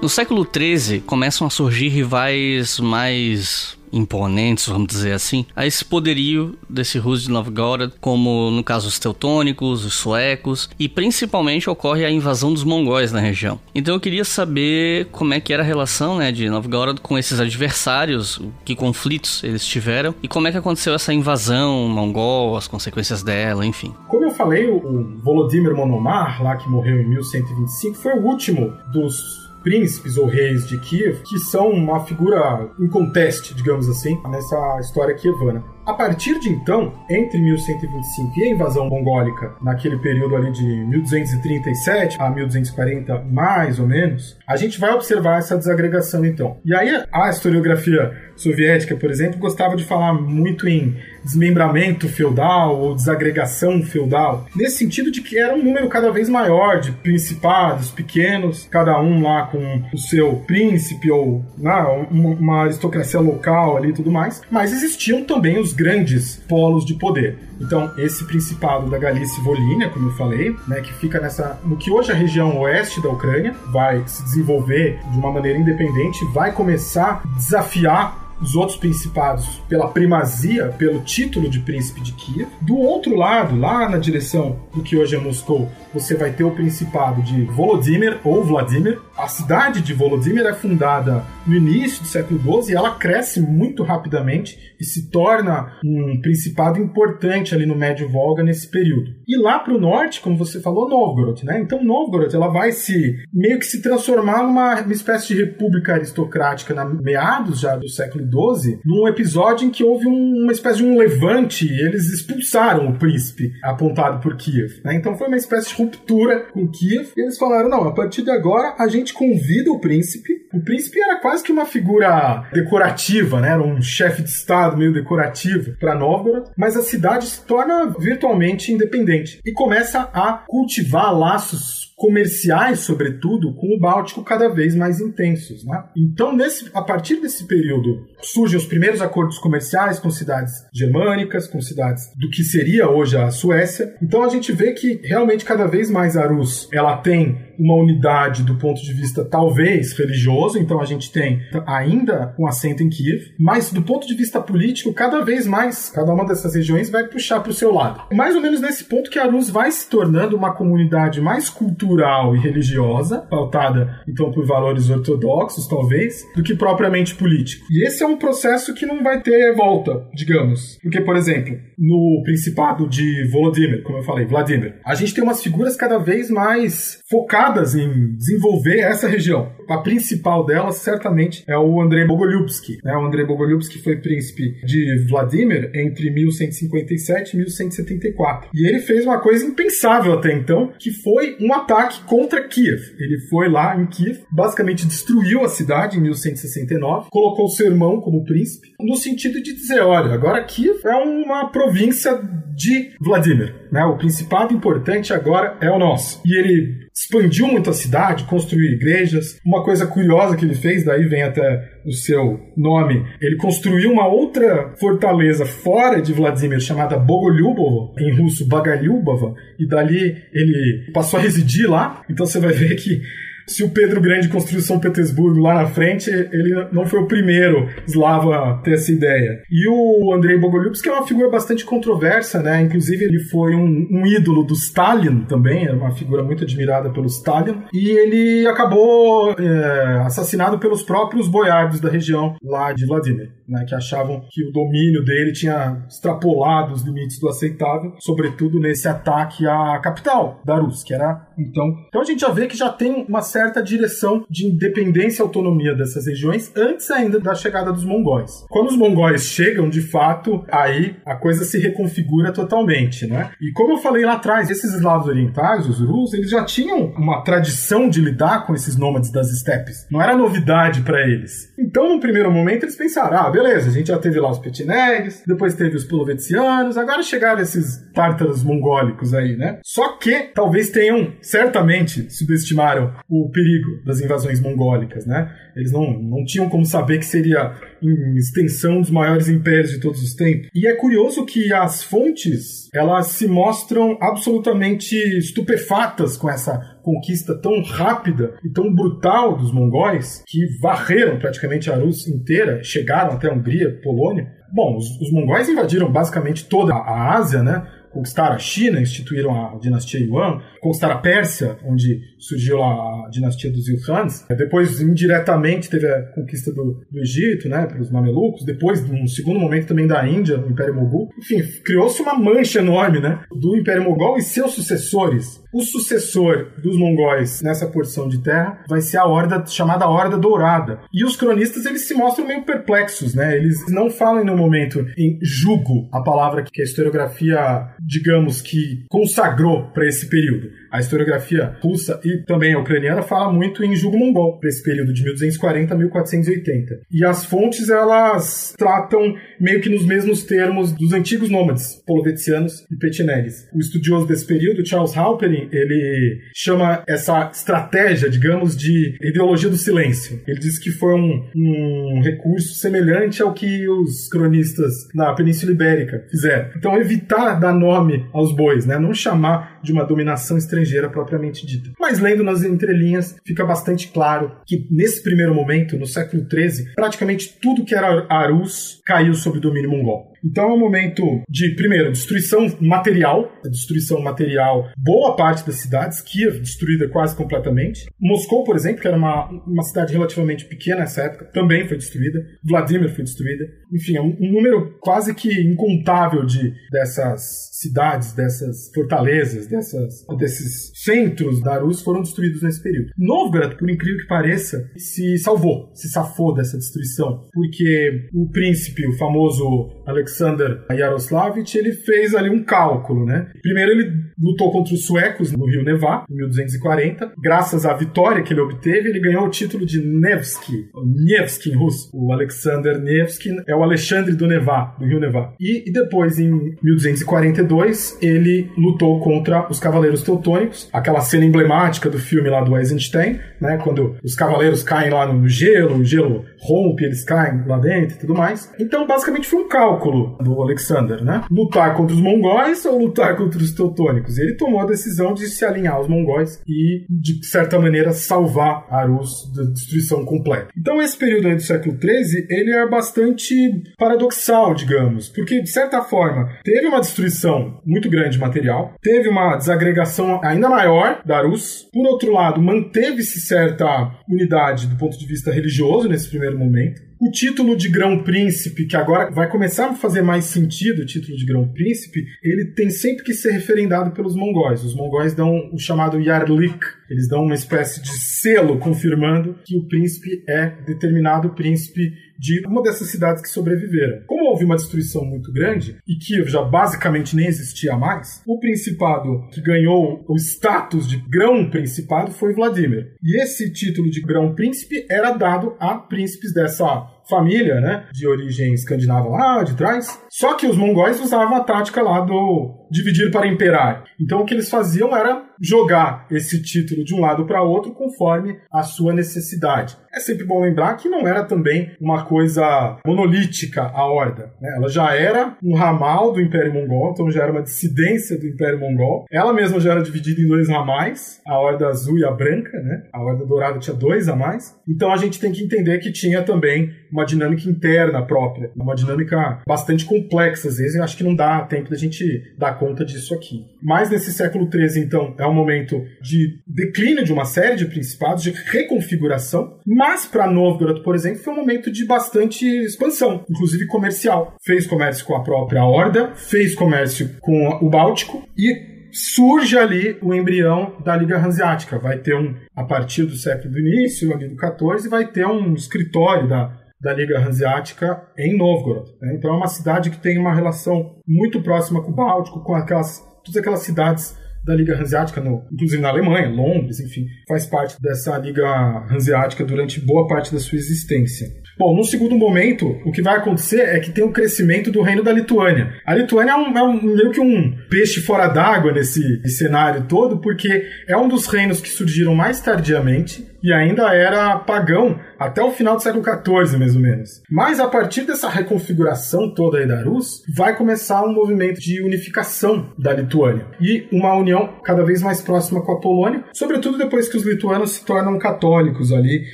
No século XIII começam a surgir rivais mais imponentes, vamos dizer assim, a esse poderio desse Rus de Novgorod, como no caso os teutônicos, os suecos, e principalmente ocorre a invasão dos mongóis na região. Então eu queria saber como é que era a relação né, de Novgorod com esses adversários, que conflitos eles tiveram, e como é que aconteceu essa invasão mongol, as consequências dela, enfim. Como eu falei, o Volodymyr Monomar, lá que morreu em 1125, foi o último dos príncipes ou reis de Kiev, que são uma figura inconteste, digamos assim, nessa história kievana. A partir de então, entre 1125 e a invasão mongólica, naquele período ali de 1237 a 1240, mais ou menos, a gente vai observar essa desagregação então. E aí a historiografia soviética, por exemplo, gostava de falar muito em desmembramento feudal ou desagregação feudal, nesse sentido de que era um número cada vez maior de principados pequenos, cada um lá com o seu príncipe ou né, uma aristocracia local ali e tudo mais, mas existiam também os grandes polos de poder. Então, esse principado da Galícia Volínia, como eu falei, né, que fica nessa no que hoje é a região oeste da Ucrânia, vai se desenvolver de uma maneira independente, vai começar a desafiar os outros principados pela primazia, pelo título de príncipe de Kiev. Do outro lado, lá na direção do que hoje é Moscou, você vai ter o principado de Volodymyr ou Vladimir. A cidade de Volodymyr é fundada no início do século XII e ela cresce muito rapidamente e se torna um principado importante ali no Médio Volga nesse período. E lá para o norte, como você falou, Novgorod, né? Então Novgorod ela vai se meio que se transformar numa uma espécie de república aristocrática na meados já do século XII, num episódio em que houve um, uma espécie de um levante e eles expulsaram o príncipe apontado por Kiev. Né? Então foi uma espécie de ruptura com Kiev e eles falaram: não, a partir de agora a gente convida o príncipe. O príncipe era quase que uma figura decorativa, né? Era um chefe de estado meio decorativo para Novgorod, mas a cidade se torna virtualmente independente e começa a cultivar laços comerciais, sobretudo, com o Báltico cada vez mais intensos. Né? Então, nesse, a partir desse período, surgem os primeiros acordos comerciais com cidades germânicas, com cidades do que seria hoje a Suécia. Então, a gente vê que realmente cada vez mais a Rus ela tem uma unidade do ponto de vista talvez religioso, então a gente tem ainda um assento em Kiev, mas do ponto de vista político, cada vez mais cada uma dessas regiões vai puxar para o seu lado. Mais ou menos nesse ponto que a Rus vai se tornando uma comunidade mais cultural e religiosa, pautada então por valores ortodoxos, talvez, do que propriamente político. E esse é um processo que não vai ter volta, digamos. Porque, por exemplo, no Principado de Volodymyr, como eu falei, Vladimir, a gente tem umas figuras cada vez mais focadas em desenvolver essa região. A principal delas, certamente, é o Andrei Bogolyubsky. Né? O Andrei Bogolyubsky foi príncipe de Vladimir entre 1157 e 1174. E ele fez uma coisa impensável até então, que foi um ataque contra Kiev. Ele foi lá em Kiev, basicamente destruiu a cidade em 1169, colocou seu irmão como príncipe, no sentido de dizer, olha, agora Kiev é uma província de Vladimir. Né? O principado importante agora é o nosso. E ele expandiu muito a cidade, construiu igrejas. Uma coisa curiosa que ele fez, daí vem até o seu nome, ele construiu uma outra fortaleza fora de Vladimir chamada Bogolyubovo, em russo Bagalyubova, e dali ele passou a residir lá. Então você vai ver que se o Pedro Grande construiu São Petersburgo lá na frente, ele não foi o primeiro eslavo a ter essa ideia. E o Andrei Bogolyubsky é uma figura bastante controversa, né? Inclusive, ele foi um, um ídolo do Stalin também, era uma figura muito admirada pelo Stalin. E ele acabou é, assassinado pelos próprios boiardos da região lá de Vladimir, né? Que achavam que o domínio dele tinha extrapolado os limites do aceitável, sobretudo nesse ataque à capital da Rússia, que era então. Então a gente já vê que já tem uma certa certa direção de independência e autonomia dessas regiões antes ainda da chegada dos mongóis. Quando os mongóis chegam, de fato, aí a coisa se reconfigura totalmente, né? E como eu falei lá atrás, esses eslavos orientais, os Rus, eles já tinham uma tradição de lidar com esses nômades das estepes. Não era novidade para eles. Então, no primeiro momento, eles pensaram: ah, beleza, a gente já teve lá os Petinegues, depois teve os Polovetianos, agora chegaram esses tártaros mongólicos aí, né? Só que talvez tenham, certamente, subestimaram o o perigo das invasões mongólicas, né? Eles não, não tinham como saber que seria em extensão dos maiores impérios de todos os tempos. E é curioso que as fontes, elas se mostram absolutamente estupefatas com essa conquista tão rápida e tão brutal dos mongóis, que varreram praticamente a Rússia inteira, chegaram até a Hungria, Polônia. Bom, os, os mongóis invadiram basicamente toda a Ásia, né? conquistaram a China, instituíram a dinastia Yuan, conquistaram a Pérsia, onde surgiu a dinastia dos Ilkhans. Depois, indiretamente, teve a conquista do, do Egito, né, pelos mamelucos. Depois, num segundo momento, também da Índia, o Império Mogul. Enfim, criou-se uma mancha enorme, né, do Império Mogol e seus sucessores. O sucessor dos mongóis nessa porção de terra vai ser a horda chamada Horda Dourada. E os cronistas eles se mostram meio perplexos, né? Eles não falam no momento em jugo, a palavra que a historiografia, digamos que consagrou para esse período. A historiografia russa e também a ucraniana fala muito em jugo mongol para esse período de 1240 a 1480. E as fontes elas tratam meio que nos mesmos termos dos antigos nômades polovetianos e petinegues. O estudioso desse período, Charles Halperin, ele chama essa estratégia, digamos, de ideologia do silêncio. Ele diz que foi um, um recurso semelhante ao que os cronistas na Península Ibérica fizeram. Então, evitar dar nome aos bois, né? não chamar de uma dominação estrangeira propriamente dita. Mas lendo nas entrelinhas, fica bastante claro que nesse primeiro momento, no século XIII, praticamente tudo que era Arus caiu sob domínio mongol. Então é um momento de, primeiro, destruição material, destruição material, boa parte das cidades, Kiev destruída quase completamente. Moscou, por exemplo, que era uma, uma cidade relativamente pequena nessa época, também foi destruída. Vladimir foi destruída. Enfim, é um, um número quase que incontável de dessas cidades, dessas fortalezas, dessas, desses centros da Rússia foram destruídos nesse período. Novgorod, por incrível que pareça, se salvou, se safou dessa destruição, porque o príncipe, o famoso Alexander Yaroslavich, ele fez ali um cálculo, né? Primeiro ele lutou contra os suecos no rio Nevá, em 1240. Graças à vitória que ele obteve, ele ganhou o título de Nevsky, Nevsky em russo. O Alexander Nevsky é o Alexandre do Nevá, do rio Nevá. E, e depois, em 1242, ele lutou contra os Cavaleiros Teutônicos, aquela cena emblemática do filme lá do Eisenstein, né? Quando os cavaleiros caem lá no gelo, o gelo rompe, eles caem lá dentro e tudo mais. Então, basicamente, foi um cálculo cálculo do Alexander, né? Lutar contra os mongóis ou lutar contra os teutônicos? Ele tomou a decisão de se alinhar aos mongóis e, de certa maneira, salvar Arus da destruição completa. Então, esse período aí do século XIII, ele é bastante paradoxal, digamos, porque, de certa forma, teve uma destruição muito grande de material, teve uma desagregação ainda maior da Arus, por outro lado, manteve-se certa unidade do ponto de vista religioso nesse primeiro momento, O título de grão-príncipe, que agora vai começar a fazer mais sentido, o título de grão-príncipe, ele tem sempre que ser referendado pelos mongóis. Os mongóis dão o chamado Yarlik, eles dão uma espécie de selo confirmando que o príncipe é determinado príncipe de uma dessas cidades que sobreviveram. Como houve uma destruição muito grande e Kiev já basicamente nem existia mais, o principado que ganhou o status de grão-principado foi Vladimir. E esse título de grão-príncipe era dado a príncipes dessa família, né, de origem escandinava lá de trás. Só que os mongóis usavam a tática lá do dividir para imperar. Então o que eles faziam era jogar esse título de um lado para outro conforme a sua necessidade. É sempre bom lembrar que não era também uma coisa monolítica a Horda. Né? Ela já era um ramal do Império Mongol, então já era uma dissidência do Império Mongol. Ela mesma já era dividida em dois ramais, a Horda Azul e a Branca. Né? A Horda Dourada tinha dois a mais. Então a gente tem que entender que tinha também uma dinâmica interna própria, uma dinâmica bastante complexa. Às vezes eu acho que não dá tempo da gente dar conta disso aqui. Mas nesse século XIII, então, é um momento de declínio de uma série de principados, de reconfiguração, mas para Novgorod, por exemplo, foi um momento de bastante expansão, inclusive comercial. Fez comércio com a própria Horda, fez comércio com o Báltico e surge ali o embrião da Liga Hanseática. Vai ter um, a partir do século do início, ali do 14, vai ter um escritório da, da Liga Hanseática em Novgorod. Né? Então é uma cidade que tem uma relação muito próxima com o Báltico, com aquelas, todas aquelas cidades da Liga Hanseática, no, inclusive na Alemanha, Londres, enfim, faz parte dessa Liga Hanseática durante boa parte da sua existência. Bom, no segundo momento, o que vai acontecer é que tem o um crescimento do reino da Lituânia. A Lituânia é, um, é um, meio que um peixe fora d'água nesse cenário todo, porque é um dos reinos que surgiram mais tardiamente e ainda era pagão até o final do século XIV, mais ou menos. Mas a partir dessa reconfiguração toda aí da Rus, vai começar um movimento de unificação da Lituânia e uma união cada vez mais próxima com a Polônia, sobretudo depois que os lituanos se tornam católicos ali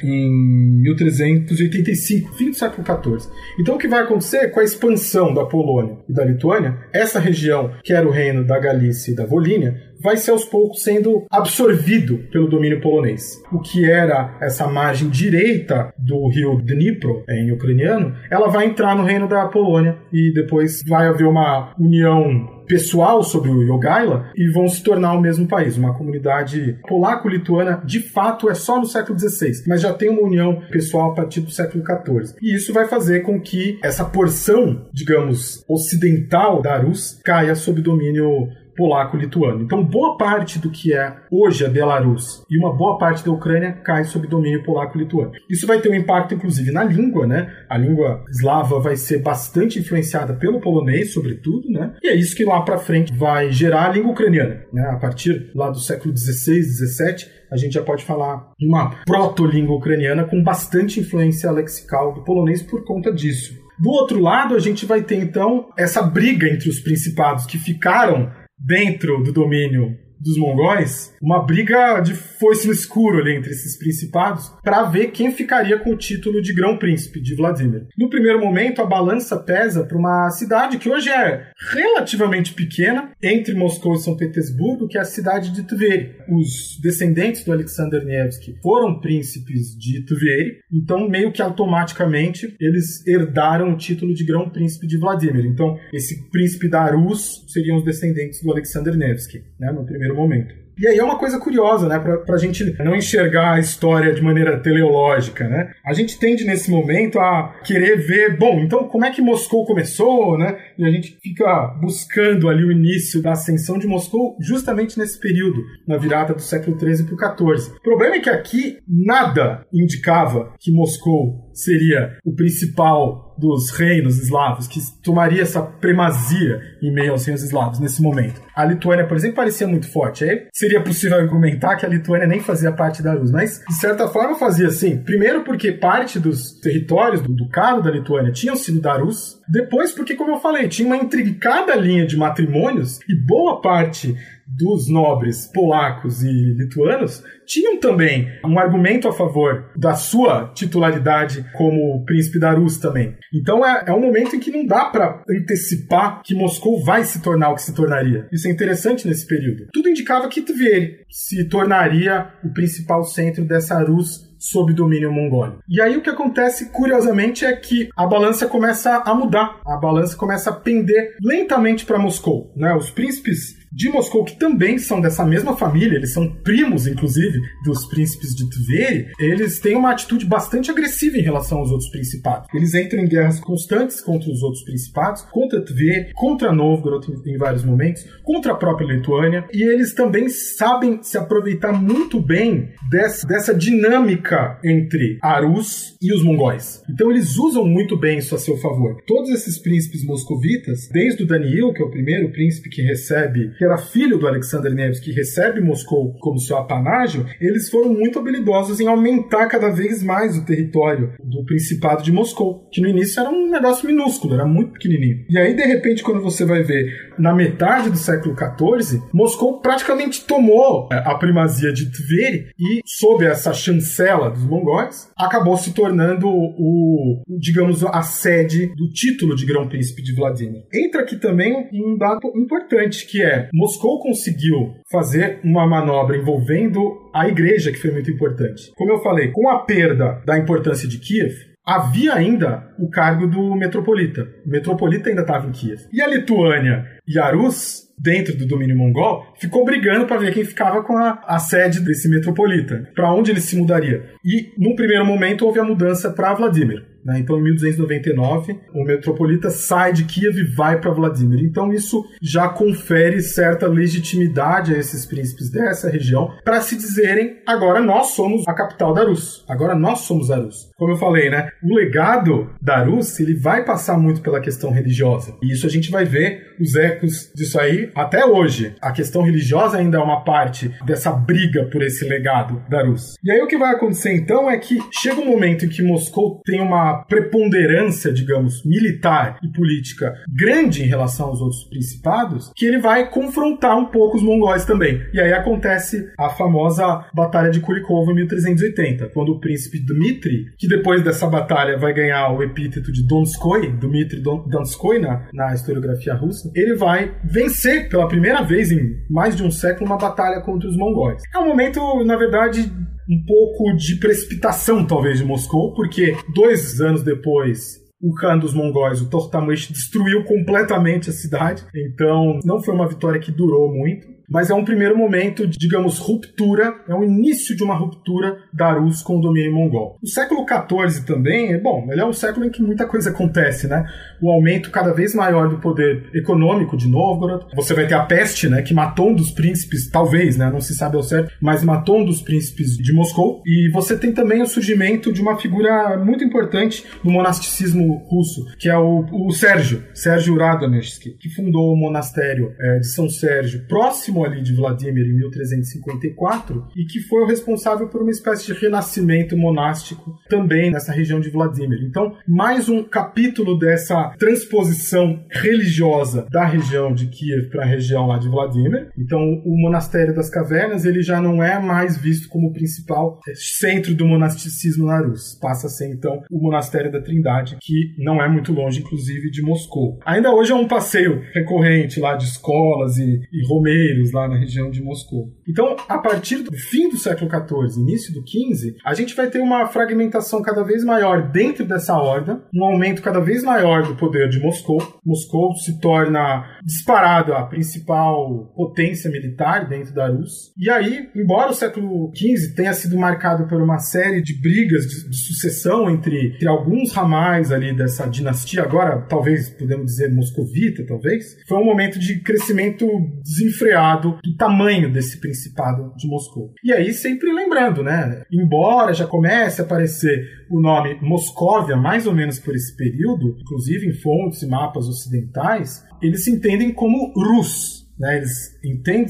em 1385, fim do século XIV. Então o que vai acontecer com a expansão da Polônia e da Lituânia, essa região que era o reino da Galícia e da Volínia, vai ser aos poucos sendo absorvido pelo domínio polonês. O que era essa margem direita do rio Dnipro, em ucraniano, ela vai entrar no reino da Polônia e depois vai haver uma união pessoal sobre o Yogaila e vão se tornar o mesmo país. Uma comunidade polaco-lituana, de fato, é só no século XVI, mas já tem uma união pessoal a partir do século XIV. E isso vai fazer com que essa porção, digamos, ocidental da Rus caia sob domínio polaco-lituano. Então, boa parte do que é hoje a Belarus e uma boa parte da Ucrânia cai sob domínio polaco-lituano. Isso vai ter um impacto, inclusive, na língua, né? A língua eslava vai ser bastante influenciada pelo polonês, sobretudo, né? E é isso que lá para frente vai gerar a língua ucraniana, né? A partir lá do século XVI, XVII, a gente já pode falar uma proto-língua ucraniana com bastante influência lexical do polonês por conta disso. Do outro lado, a gente vai ter então essa briga entre os principados que ficaram dentro do domínio dos mongóis, uma briga de foice no escuro ali entre esses principados para ver quem ficaria com o título de grão-príncipe de Vladimir. No primeiro momento, a balança pesa para uma cidade que hoje é relativamente pequena, entre Moscou e São Petersburgo, que é a cidade de Tveri. Os descendentes do Alexander Nevsky foram príncipes de Tveri, então meio que automaticamente eles herdaram o título de grão-príncipe de Vladimir. Então, esse príncipe da Rus seriam os descendentes do Alexander Nevsky, né, no primeiro primeiro momento. E aí é uma coisa curiosa, né? Pra, pra gente não enxergar a história de maneira teleológica, né? A gente tende nesse momento a querer ver, bom, então como é que Moscou começou, né? E a gente fica buscando ali o início da ascensão de Moscou justamente nesse período, na virada do século XIII para o XIV. O problema é que aqui nada indicava que Moscou seria o principal dos reinos eslavos, que tomaria essa primazia em meio aos reinos eslavos nesse momento. A Lituânia, por exemplo, parecia muito forte. Aí seria possível argumentar que a Lituânia nem fazia parte da Rus, mas de certa forma fazia sim. Primeiro porque parte dos territórios do ducado da Lituânia tinham sido da Rus. Depois porque, como eu falei, tinha uma intrincada linha de matrimônios e boa parte dos nobres polacos e lituanos tinham também um argumento a favor da sua titularidade como príncipe da Rus também. Então é, é um momento em que não dá para antecipar que Moscou vai se tornar o que se tornaria. Isso é interessante nesse período. Tudo indicava que Tver se tornaria o principal centro dessa Rus sob domínio mongol. E aí o que acontece, curiosamente, é que a balança começa a mudar. A balança começa a pender lentamente para Moscou. Né? Os príncipes de Moscou, que também são dessa mesma família, eles são primos, inclusive, dos príncipes de Tver, eles têm uma atitude bastante agressiva em relação aos outros principados. Eles entram em guerras constantes contra os outros principados, contra Tver, contra Novgorod em vários momentos, contra a própria Lituânia, e eles também sabem se aproveitar muito bem dessa, dessa dinâmica entre a Rus e os mongóis. Então eles usam muito bem isso a seu favor. Todos esses príncipes moscovitas, desde o Daniel, que é o primeiro príncipe que recebe que era filho do Alexander Nevsky, que recebe Moscou como seu apanágio, eles foram muito habilidosos em aumentar cada vez mais o território do Principado de Moscou, que no início era um negócio minúsculo, era muito pequenininho. E aí, de repente, quando você vai ver na metade do século XIV, Moscou praticamente tomou é, a primazia de Tver e, sob essa chancela dos mongóis, acabou se tornando o, digamos, a sede do título de Grão-Príncipe de Vladimir. Entra aqui também um dado importante, que é Moscou conseguiu fazer uma manobra envolvendo a igreja, que foi muito importante. Como eu falei, com a perda da importância de Kiev, havia ainda o cargo do metropolita. O metropolita ainda estava em Kiev. E a Lituânia e a Rus, dentro do domínio mongol, ficou brigando para ver quem ficava com a, a sede desse metropolita, para onde ele se mudaria. E, num primeiro momento, houve a mudança para Vladimir. Né? Então, em 1299, o metropolita sai de Kiev e vai para Vladimir. Então, isso já confere certa legitimidade a esses príncipes dessa região para se dizerem: agora nós somos a capital da Rus, agora nós somos a Rus. Como eu falei, né? O legado da Rus ele vai passar muito pela questão religiosa. E isso a gente vai ver os ecos disso aí até hoje. A questão religiosa ainda é uma parte dessa briga por esse legado da Rus. E aí o que vai acontecer então é que chega um momento em que Moscou tem uma preponderância, digamos, militar e política grande em relação aos outros principados, que ele vai confrontar um pouco os mongóis também. E aí acontece a famosa Batalha de Kurikova em 1380, quando o príncipe Dmitri, que depois dessa batalha vai ganhar o epíteto de Donskoy, Dmitri Donskoy na, na historiografia russa, ele vai vencer pela primeira vez em mais de um século uma batalha contra os mongóis. É um momento, na verdade, um pouco de precipitação, talvez, de Moscou, porque dois anos depois o Khan dos mongóis, o Tortamush, destruiu completamente a cidade. Então, não foi uma vitória que durou muito mas é um primeiro momento de, digamos, ruptura, é o início de uma ruptura da Rus com o domínio mongol. O século XIV também, é bom, ele é um século em que muita coisa acontece, né? O aumento cada vez maior do poder econômico de Novgorod. Você vai ter a peste, né, que matou um dos príncipes, talvez, né, não se sabe ao certo, mas matou um dos príncipes de Moscou. E você tem também o surgimento de uma figura muito importante no monasticismo russo, que é o, o Sérgio, Sérgio Radomesky, que fundou o monastério é, de São Sérgio, próximo ali de Vladimir em 1354 e que foi o responsável por uma espécie de renascimento monástico também nessa região de Vladimir. Então, mais um capítulo dessa transposição religiosa da região de Kiev para a região lá de Vladimir. Então, o monastério das cavernas ele já não é mais visto como o principal centro do monasticismo na Rússia. Passa a ser então o monastério da Trindade, que não é muito longe, inclusive, de Moscou. Ainda hoje é um passeio recorrente lá de escolas e, e romeiros lá na região de Moscou. Então, a partir do fim do século XIV, início do XV, a gente vai ter uma fragmentação cada vez maior dentro dessa horda, um aumento cada vez maior do poder de Moscou. Moscou se torna disparado a principal potência militar dentro da Rússia. E aí, embora o século XV tenha sido marcado por uma série de brigas de, de sucessão entre, entre alguns ramais ali dessa dinastia, agora talvez podemos dizer moscovita, talvez, foi um momento de crescimento desenfreado do tamanho desse principado de Moscou. E aí, sempre lembrando, né? Embora já comece a aparecer o nome Moscóvia, mais ou menos por esse período, inclusive em fontes e mapas ocidentais, eles se entendem como Rus. Né? Eles, entendem,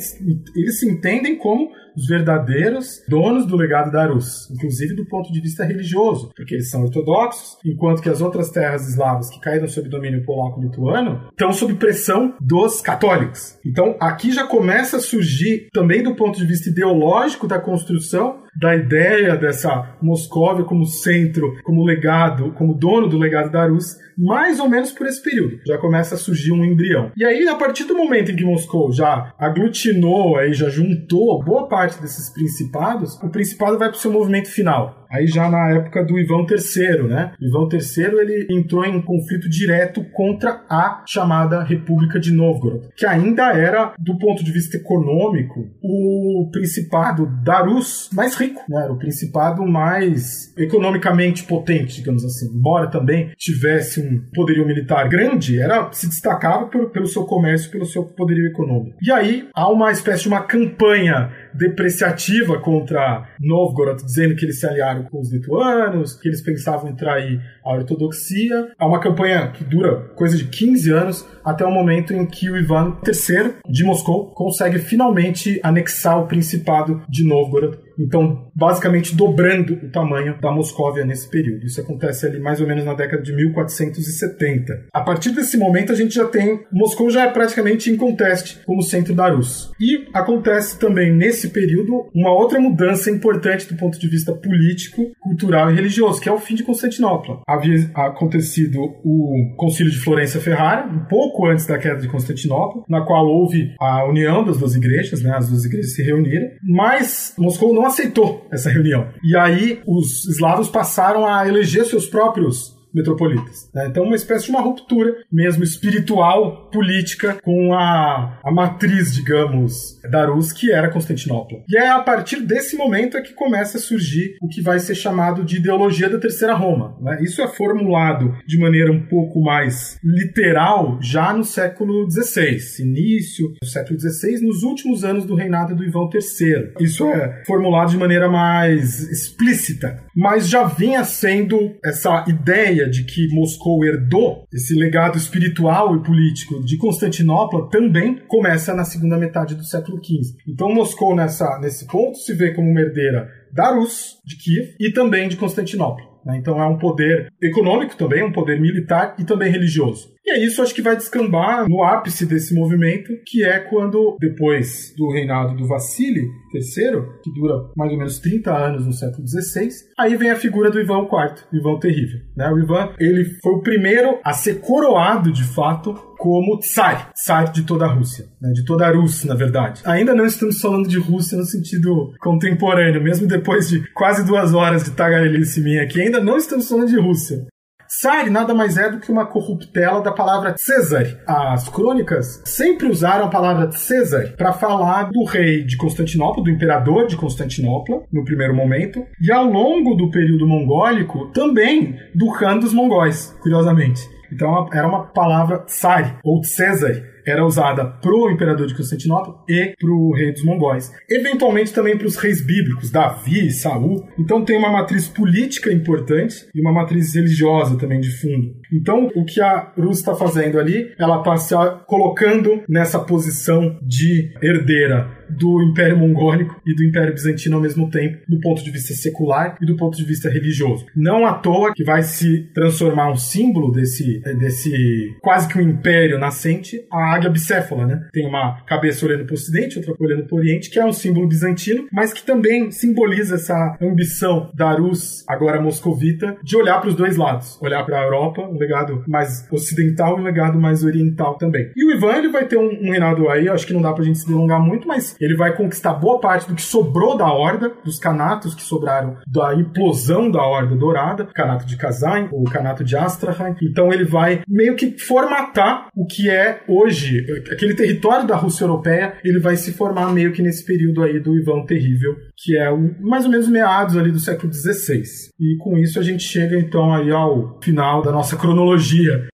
eles se entendem como os verdadeiros donos do legado da Rus, inclusive do ponto de vista religioso, porque eles são ortodoxos, enquanto que as outras terras eslavas que caíram sob domínio polaco-lituano estão sob pressão dos católicos. Então aqui já começa a surgir, também do ponto de vista ideológico da construção, da ideia dessa Moscóvia como centro, como legado, como dono do legado da Rus, mais ou menos por esse período. Já começa a surgir um embrião. E aí, a partir do momento em que Moscou já aglutinou, aí já juntou boa parte desses principados, o principado vai para o seu movimento final aí já na época do Ivan III, né? O Ivan III ele entrou em conflito direto contra a chamada República de Novgorod, que ainda era, do ponto de vista econômico, o principado da Rus mais rico, né? Era o principado mais economicamente potente, digamos assim. Embora também tivesse um poderio militar grande, era se destacava por, pelo seu comércio, pelo seu poderio econômico. E aí há uma espécie de uma campanha depreciativa contra Novgorod, dizendo que eles se aliaram com os lituanos, que eles pensavam em trair a ortodoxia. É uma campanha que dura coisa de 15 anos, até o momento em que o Ivan III de Moscou consegue finalmente anexar o Principado de Novgorod então, basicamente dobrando o tamanho da Moscóvia nesse período. Isso acontece ali mais ou menos na década de 1470. A partir desse momento, a gente já tem. Moscou já é praticamente em conteste como centro da Rússia. E acontece também nesse período uma outra mudança importante do ponto de vista político, cultural e religioso, que é o fim de Constantinopla. Havia acontecido o Concílio de Florença Ferrara, um pouco antes da queda de Constantinopla, na qual houve a união das duas igrejas, né? As duas igrejas se reuniram, mas Moscou não não aceitou essa reunião. E aí os eslavos passaram a eleger seus próprios metropolitas. Né? Então, uma espécie de uma ruptura mesmo espiritual, política, com a, a matriz, digamos, da Rus, que era Constantinopla. E é a partir desse momento é que começa a surgir o que vai ser chamado de ideologia da Terceira Roma. Né? Isso é formulado de maneira um pouco mais literal já no século XVI, início do século XVI, nos últimos anos do reinado do Ivan III. Isso é formulado de maneira mais explícita, mas já vinha sendo essa ideia ideia de que Moscou herdou esse legado espiritual e político de Constantinopla também começa na segunda metade do século XV. Então Moscou nessa, nesse ponto se vê como uma herdeira da Rus, de Kiev, e também de Constantinopla. Né? Então é um poder econômico também, um poder militar e também religioso. E é isso acho que vai descambar no ápice desse movimento, que é quando, depois do reinado do Vassili III, que dura mais ou menos 30 anos no século XVI, aí vem a figura do Ivan IV, Ivan Terrível. Né? O Ivan ele foi o primeiro a ser coroado de fato como Tsar, Tsar de toda a Rússia, né? de toda a Rússia, na verdade. Ainda não estamos falando de Rússia no sentido contemporâneo, mesmo depois de quase duas horas de tagarelice minha aqui, ainda não estamos falando de Rússia. Tsar nada mais é do que uma corruptela da palavra César. As crônicas sempre usaram a palavra César para falar do rei de Constantinopla, do imperador de Constantinopla, no primeiro momento, e ao longo do período mongólico também do Khan dos mongóis, curiosamente. Então era uma palavra Tsar ou César era usada pro imperador de Constantinopla e pro rei dos mongóis. Eventualmente também para os reis bíblicos, Davi, Saul. Então tem uma matriz política importante e uma matriz religiosa também de fundo. Então, o que a Rus está fazendo ali, ela está se colocando nessa posição de herdeira do Império Mongólico e do Império Bizantino ao mesmo tempo, do ponto de vista secular e do ponto de vista religioso. Não à toa que vai se transformar um símbolo desse, desse quase que um império nascente, a águia bicéfala, né? Tem uma cabeça olhando para o ocidente, outra olhando para o oriente, que é um símbolo bizantino, mas que também simboliza essa ambição da Rus, agora moscovita, de olhar para os dois lados, olhar para a Europa, um legado mais ocidental e um legado mais oriental também. E o Ivan, ele vai ter um, um reinado aí, acho que não dá pra gente se delongar muito, mas ele vai conquistar boa parte do que sobrou da Horda, dos canatos que sobraram da implosão da Horda Dourada, o canato de Kazan, o canato de Astrahan. Então ele vai meio que formatar o que é hoje aquele território da Rússia Europeia, ele vai se formar meio que nesse período aí do Ivan Terrível, que é mais ou menos meados ali do século XVI. E com isso a gente chega então aí ao final da nossa cronologia.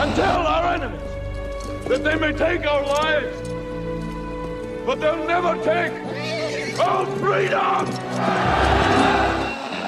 Until our enemies, that they may take our lives but they'll never take our freedom!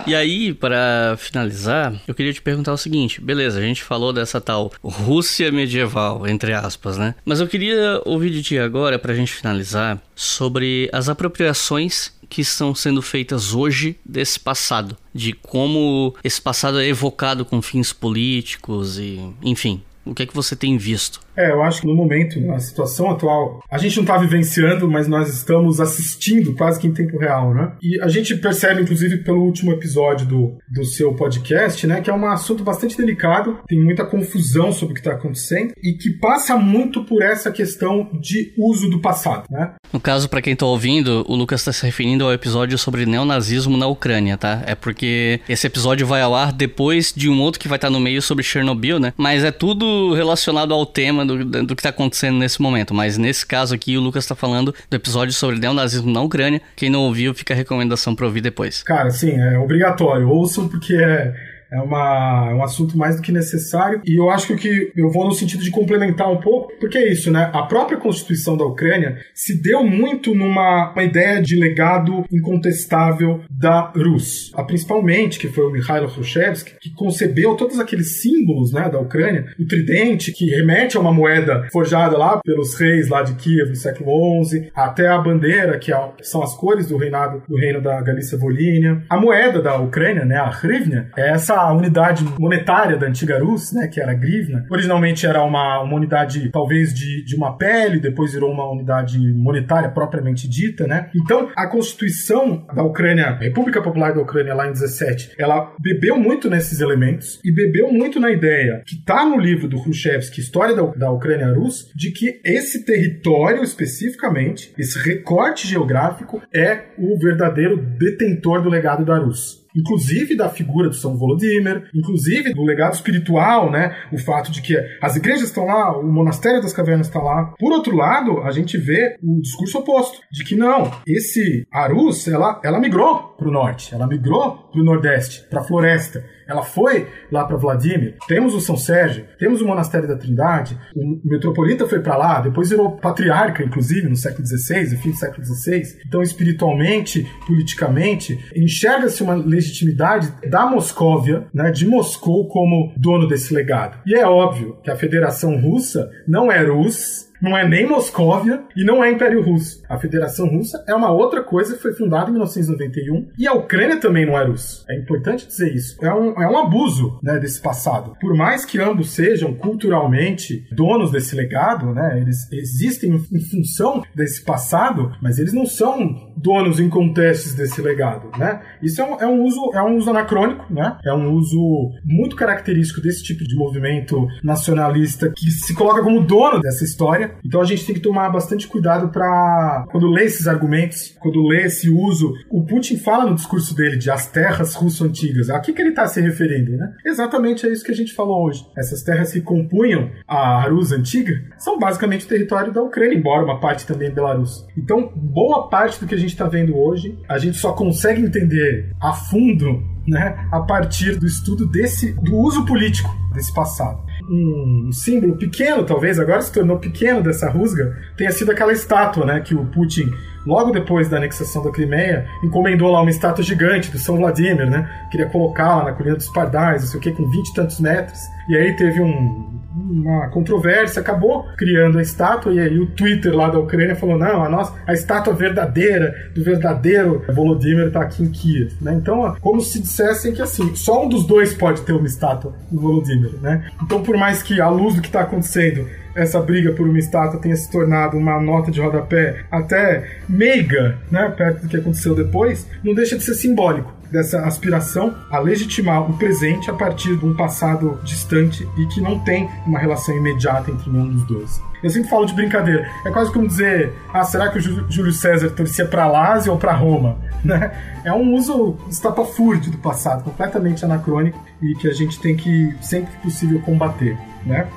E aí, para finalizar, eu queria te perguntar o seguinte: beleza, a gente falou dessa tal Rússia medieval, entre aspas, né? Mas eu queria ouvir de ti agora, pra gente finalizar, sobre as apropriações que estão sendo feitas hoje desse passado, de como esse passado é evocado com fins políticos e, enfim, o que é que você tem visto? É, eu acho que no momento, na situação atual, a gente não está vivenciando, mas nós estamos assistindo quase que em tempo real, né? E a gente percebe, inclusive, pelo último episódio do, do seu podcast, né, que é um assunto bastante delicado, tem muita confusão sobre o que está acontecendo e que passa muito por essa questão de uso do passado, né? No caso, para quem está ouvindo, o Lucas está se referindo ao episódio sobre neonazismo na Ucrânia, tá? É porque esse episódio vai ao ar depois de um outro que vai estar tá no meio sobre Chernobyl, né? Mas é tudo relacionado ao tema do, do que está acontecendo nesse momento. Mas nesse caso aqui, o Lucas está falando do episódio sobre neonazismo na Ucrânia. Quem não ouviu, fica a recomendação para ouvir depois. Cara, sim, é obrigatório. Ouçam porque é é, uma, é um assunto mais do que necessário. E eu acho que eu vou no sentido de complementar um pouco, porque é isso, né? A própria Constituição da Ucrânia se deu muito numa uma ideia de legado incontestável da Rus. A principalmente, que foi o Mikhailo Khrushchevsky, que concebeu todos aqueles símbolos né, da Ucrânia, o tridente, que remete a uma moeda forjada lá pelos reis lá de Kiev no século XI, até a bandeira, que é são as cores do reinado do reino da Galícia Volínia. A moeda da Ucrânia, né, a hryvnia, é essa a unidade monetária da antiga Rus, né, que era a grivna, originalmente era uma, uma unidade talvez de, de uma pele, depois virou uma unidade monetária propriamente dita, né? Então, a Constituição da Ucrânia, a República Popular da Ucrânia lá em 17, ela bebeu muito nesses elementos e bebeu muito na ideia que está no livro do Khrushchevsky, História da, da Ucrânia Rus, de que esse território especificamente, esse recorte geográfico é o verdadeiro detentor do legado da Rus inclusive da figura do São Volodymyr, inclusive do legado espiritual, né? O fato de que as igrejas estão lá, o monastério das cavernas está lá. Por outro lado, a gente vê o discurso oposto, de que não, esse Arus, ela, ela migrou para o norte, ela migrou para o nordeste, para a floresta. Ela foi lá para Vladimir. Temos o São Sérgio, temos o Monastério da Trindade. O metropolita foi para lá, depois virou patriarca, inclusive, no século XVI, no fim do século XVI. Então, espiritualmente, politicamente, enxerga-se uma legitimidade da Moscóvia, né, de Moscou, como dono desse legado. E é óbvio que a Federação Russa não é Rus, não é nem Moscóvia e não é Império Russo. A Federação Russa é uma outra coisa que foi fundada em 1991 e a Ucrânia também não é russa. É importante dizer isso. É um, é um abuso né, desse passado. Por mais que ambos sejam culturalmente donos desse legado, né, eles existem em função desse passado, mas eles não são donos incontestes desse legado. Né? Isso é um, é um, uso, é um uso anacrônico, né? é um uso muito característico desse tipo de movimento nacionalista que se coloca como dono dessa história então a gente tem que tomar bastante cuidado para quando lê esses argumentos, quando lê esse uso. O Putin fala no discurso dele de as terras russo-antigas. A que, que ele está se referindo, né? Exatamente é isso que a gente falou hoje. Essas terras que compunham a Rus antiga são basicamente o território da Ucrânia, embora uma parte também é Belarus. Então, boa parte do que a gente está vendo hoje, a gente só consegue entender a fundo né, a partir do estudo desse do uso político desse passado um símbolo pequeno, talvez, agora se tornou pequeno dessa rusga, tenha sido aquela estátua, né, que o Putin, logo depois da anexação da Crimeia, encomendou lá uma estátua gigante do São Vladimir, né, queria colocar lá na colina dos Pardais, não sei o que, com 20 e tantos metros, e aí teve um, uma controvérsia, acabou criando a estátua, e aí o Twitter lá da Ucrânia falou: não, a nossa, a estátua verdadeira, do verdadeiro Volodymyr está aqui em Kiev. Né? Então, como se dissessem que assim, só um dos dois pode ter uma estátua do Volodymyr. Né? Então, por mais que, à luz do que está acontecendo, essa briga por uma estátua tenha se tornado uma nota de rodapé até meiga, né, perto do que aconteceu depois, não deixa de ser simbólico dessa aspiração a legitimar o presente a partir de um passado distante e que não tem uma relação imediata entre nenhum dos dois. Eu sempre falo de brincadeira. É quase como dizer: ah, será que o Júlio César torcia para Lásia ou para Roma? Né? É um uso estapafúrdio do passado, completamente anacrônico e que a gente tem que, sempre que possível, combater. Né?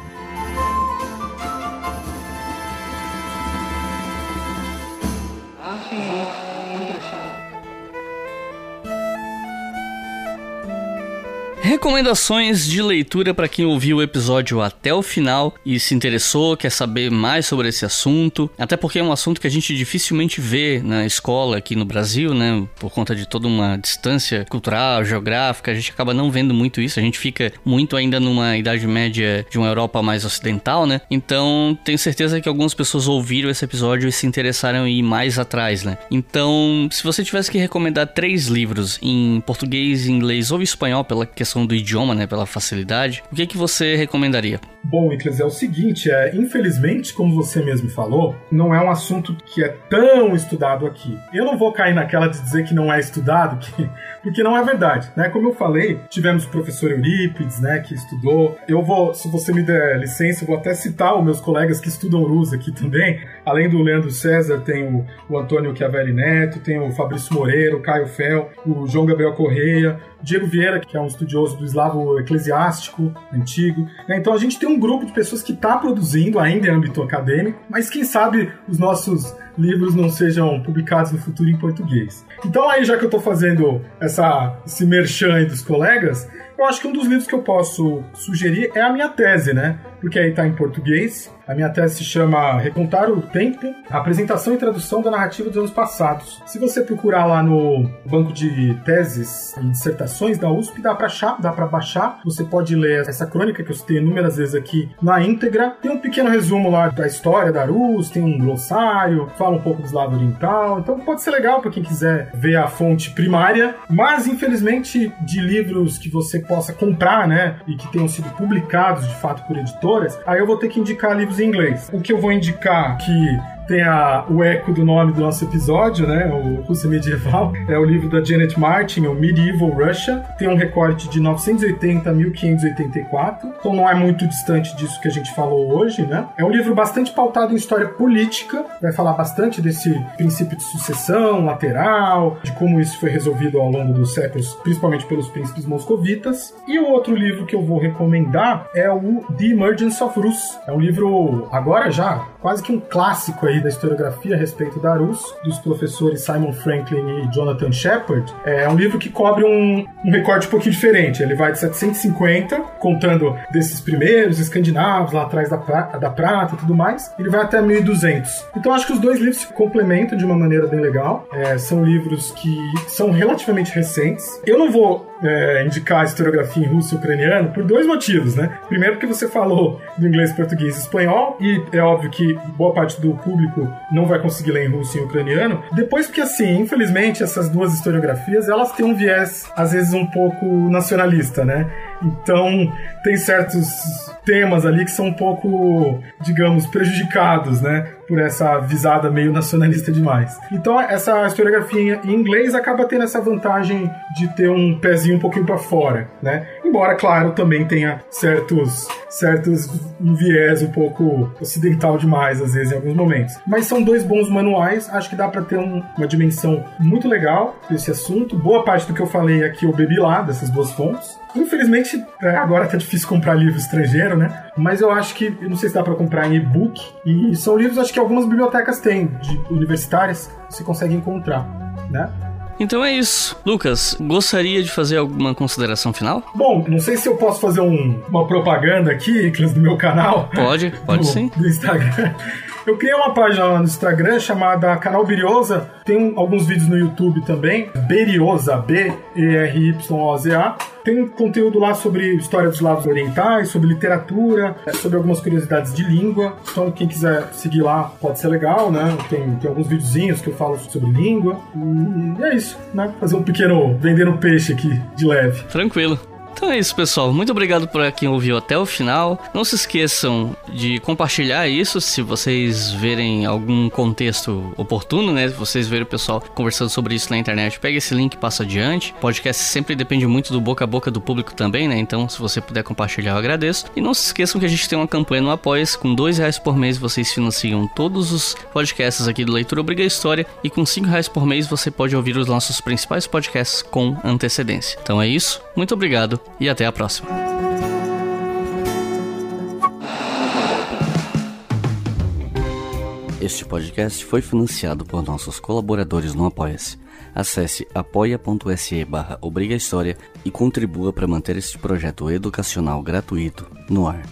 Recomendações de leitura para quem ouviu o episódio até o final e se interessou, quer saber mais sobre esse assunto, até porque é um assunto que a gente dificilmente vê na escola aqui no Brasil, né? Por conta de toda uma distância cultural, geográfica, a gente acaba não vendo muito isso, a gente fica muito ainda numa idade média de uma Europa mais ocidental, né? Então, tenho certeza que algumas pessoas ouviram esse episódio e se interessaram em ir mais atrás, né? Então, se você tivesse que recomendar três livros em português, inglês ou espanhol pela questão do idioma, né, pela facilidade, o que que você recomendaria? Bom, Icles, é o seguinte, é, infelizmente, como você mesmo falou, não é um assunto que é tão estudado aqui. Eu não vou cair naquela de dizer que não é estudado, que, porque não é verdade, né? Como eu falei, tivemos o professor Eurípides, né, que estudou. Eu vou, se você me der licença, eu vou até citar os meus colegas que estudam Rus aqui também. Além do Leandro César, tem o, o Antônio Chiavelli Neto, tem o Fabrício Moreira, o Caio Fel, o João Gabriel Correia, Diego Vieira, que é um estudioso do eslavo eclesiástico antigo. Né? Então a gente tem um grupo de pessoas que está produzindo ainda em âmbito acadêmico, mas quem sabe os nossos livros não sejam publicados no futuro em português. Então aí, já que eu estou fazendo essa, esse merchan dos colegas, eu acho que um dos livros que eu posso sugerir é a minha tese, né? Porque aí está em português, a minha tese se chama Recontar o Tempo, apresentação e tradução da narrativa dos anos passados. Se você procurar lá no banco de teses e dissertações da USP, dá para achar, dá para baixar. Você pode ler essa crônica que eu citei inúmeras vezes aqui na íntegra. Tem um pequeno resumo lá da história da Rus, tem um glossário, fala um pouco do lado oriental. Então pode ser legal para quem quiser ver a fonte primária, mas infelizmente de livros que você possa comprar, né, e que tenham sido publicados de fato por editoras, aí eu vou ter que indicar livros em inglês. O que eu vou indicar que tem a, o eco do nome do nosso episódio, né? O Rússia Medieval. É o livro da Janet Martin, o Medieval Russia. Tem um recorte de 980 a 1584. Então não é muito distante disso que a gente falou hoje, né? É um livro bastante pautado em história política. Vai falar bastante desse princípio de sucessão lateral, de como isso foi resolvido ao longo dos séculos, principalmente pelos príncipes moscovitas. E o outro livro que eu vou recomendar é o The Emergence of Rus. É um livro agora já quase que um clássico aí da historiografia a respeito da Rus, dos professores Simon Franklin e Jonathan Shepard. É um livro que cobre um, um recorte um pouquinho diferente. Ele vai de 750, contando desses primeiros escandinavos lá atrás da, pra, da prata e tudo mais. Ele vai até 1200. Então acho que os dois livros se complementam de uma maneira bem legal. É, são livros que são relativamente recentes. Eu não vou é, indicar a historiografia em russo e ucraniano por dois motivos, né? Primeiro porque você falou do inglês, português e espanhol, e é óbvio que boa parte do público não vai conseguir ler em russo e ucraniano. Depois porque, assim, infelizmente, essas duas historiografias, elas têm um viés, às vezes, um pouco nacionalista, né? Então, tem certos temas ali que são um pouco, digamos, prejudicados, né? Por essa visada meio nacionalista demais. Então, essa historiografia em inglês acaba tendo essa vantagem de ter um pezinho um pouquinho para fora, né? Embora, claro, também tenha certos, certos um viés um pouco ocidental demais, às vezes, em alguns momentos. Mas são dois bons manuais, acho que dá para ter um, uma dimensão muito legal desse assunto. Boa parte do que eu falei aqui eu bebi lá, dessas duas fontes. Infelizmente, é, agora tá difícil comprar livro estrangeiro, né? Mas eu acho que, eu não sei se dá para comprar em e-book. E são livros, acho que algumas bibliotecas têm, de universitárias, você consegue encontrar, né? Então é isso. Lucas, gostaria de fazer alguma consideração final? Bom, não sei se eu posso fazer um, uma propaganda aqui, Iclas, do meu canal. Pode, pode do, sim. Do Instagram. Eu criei uma página lá no Instagram chamada Canal Beriosa. Tem alguns vídeos no YouTube também. Beriosa, B-E-R-Y-O-Z-A. Tem conteúdo lá sobre história dos lados orientais, sobre literatura, sobre algumas curiosidades de língua. Então, quem quiser seguir lá pode ser legal, né? Tem, tem alguns videozinhos que eu falo sobre língua. E é isso, né? Fazer um pequeno vendendo peixe aqui de leve. Tranquilo. Então é isso, pessoal. Muito obrigado por quem ouviu até o final. Não se esqueçam de compartilhar isso se vocês verem algum contexto oportuno, né? Se vocês verem o pessoal conversando sobre isso na internet, pega esse link e passa adiante. Podcast sempre depende muito do boca a boca do público também, né? Então, se você puder compartilhar, eu agradeço. E não se esqueçam que a gente tem uma campanha no apoia com dois reais por mês vocês financiam todos os podcasts aqui do Leitura Obriga História e com cinco reais por mês você pode ouvir os nossos principais podcasts com antecedência. Então é isso. Muito obrigado e até a próxima. Este podcast foi financiado por nossos colaboradores no Apoia-se. Acesse apoia.se barra e contribua para manter este projeto educacional gratuito no ar.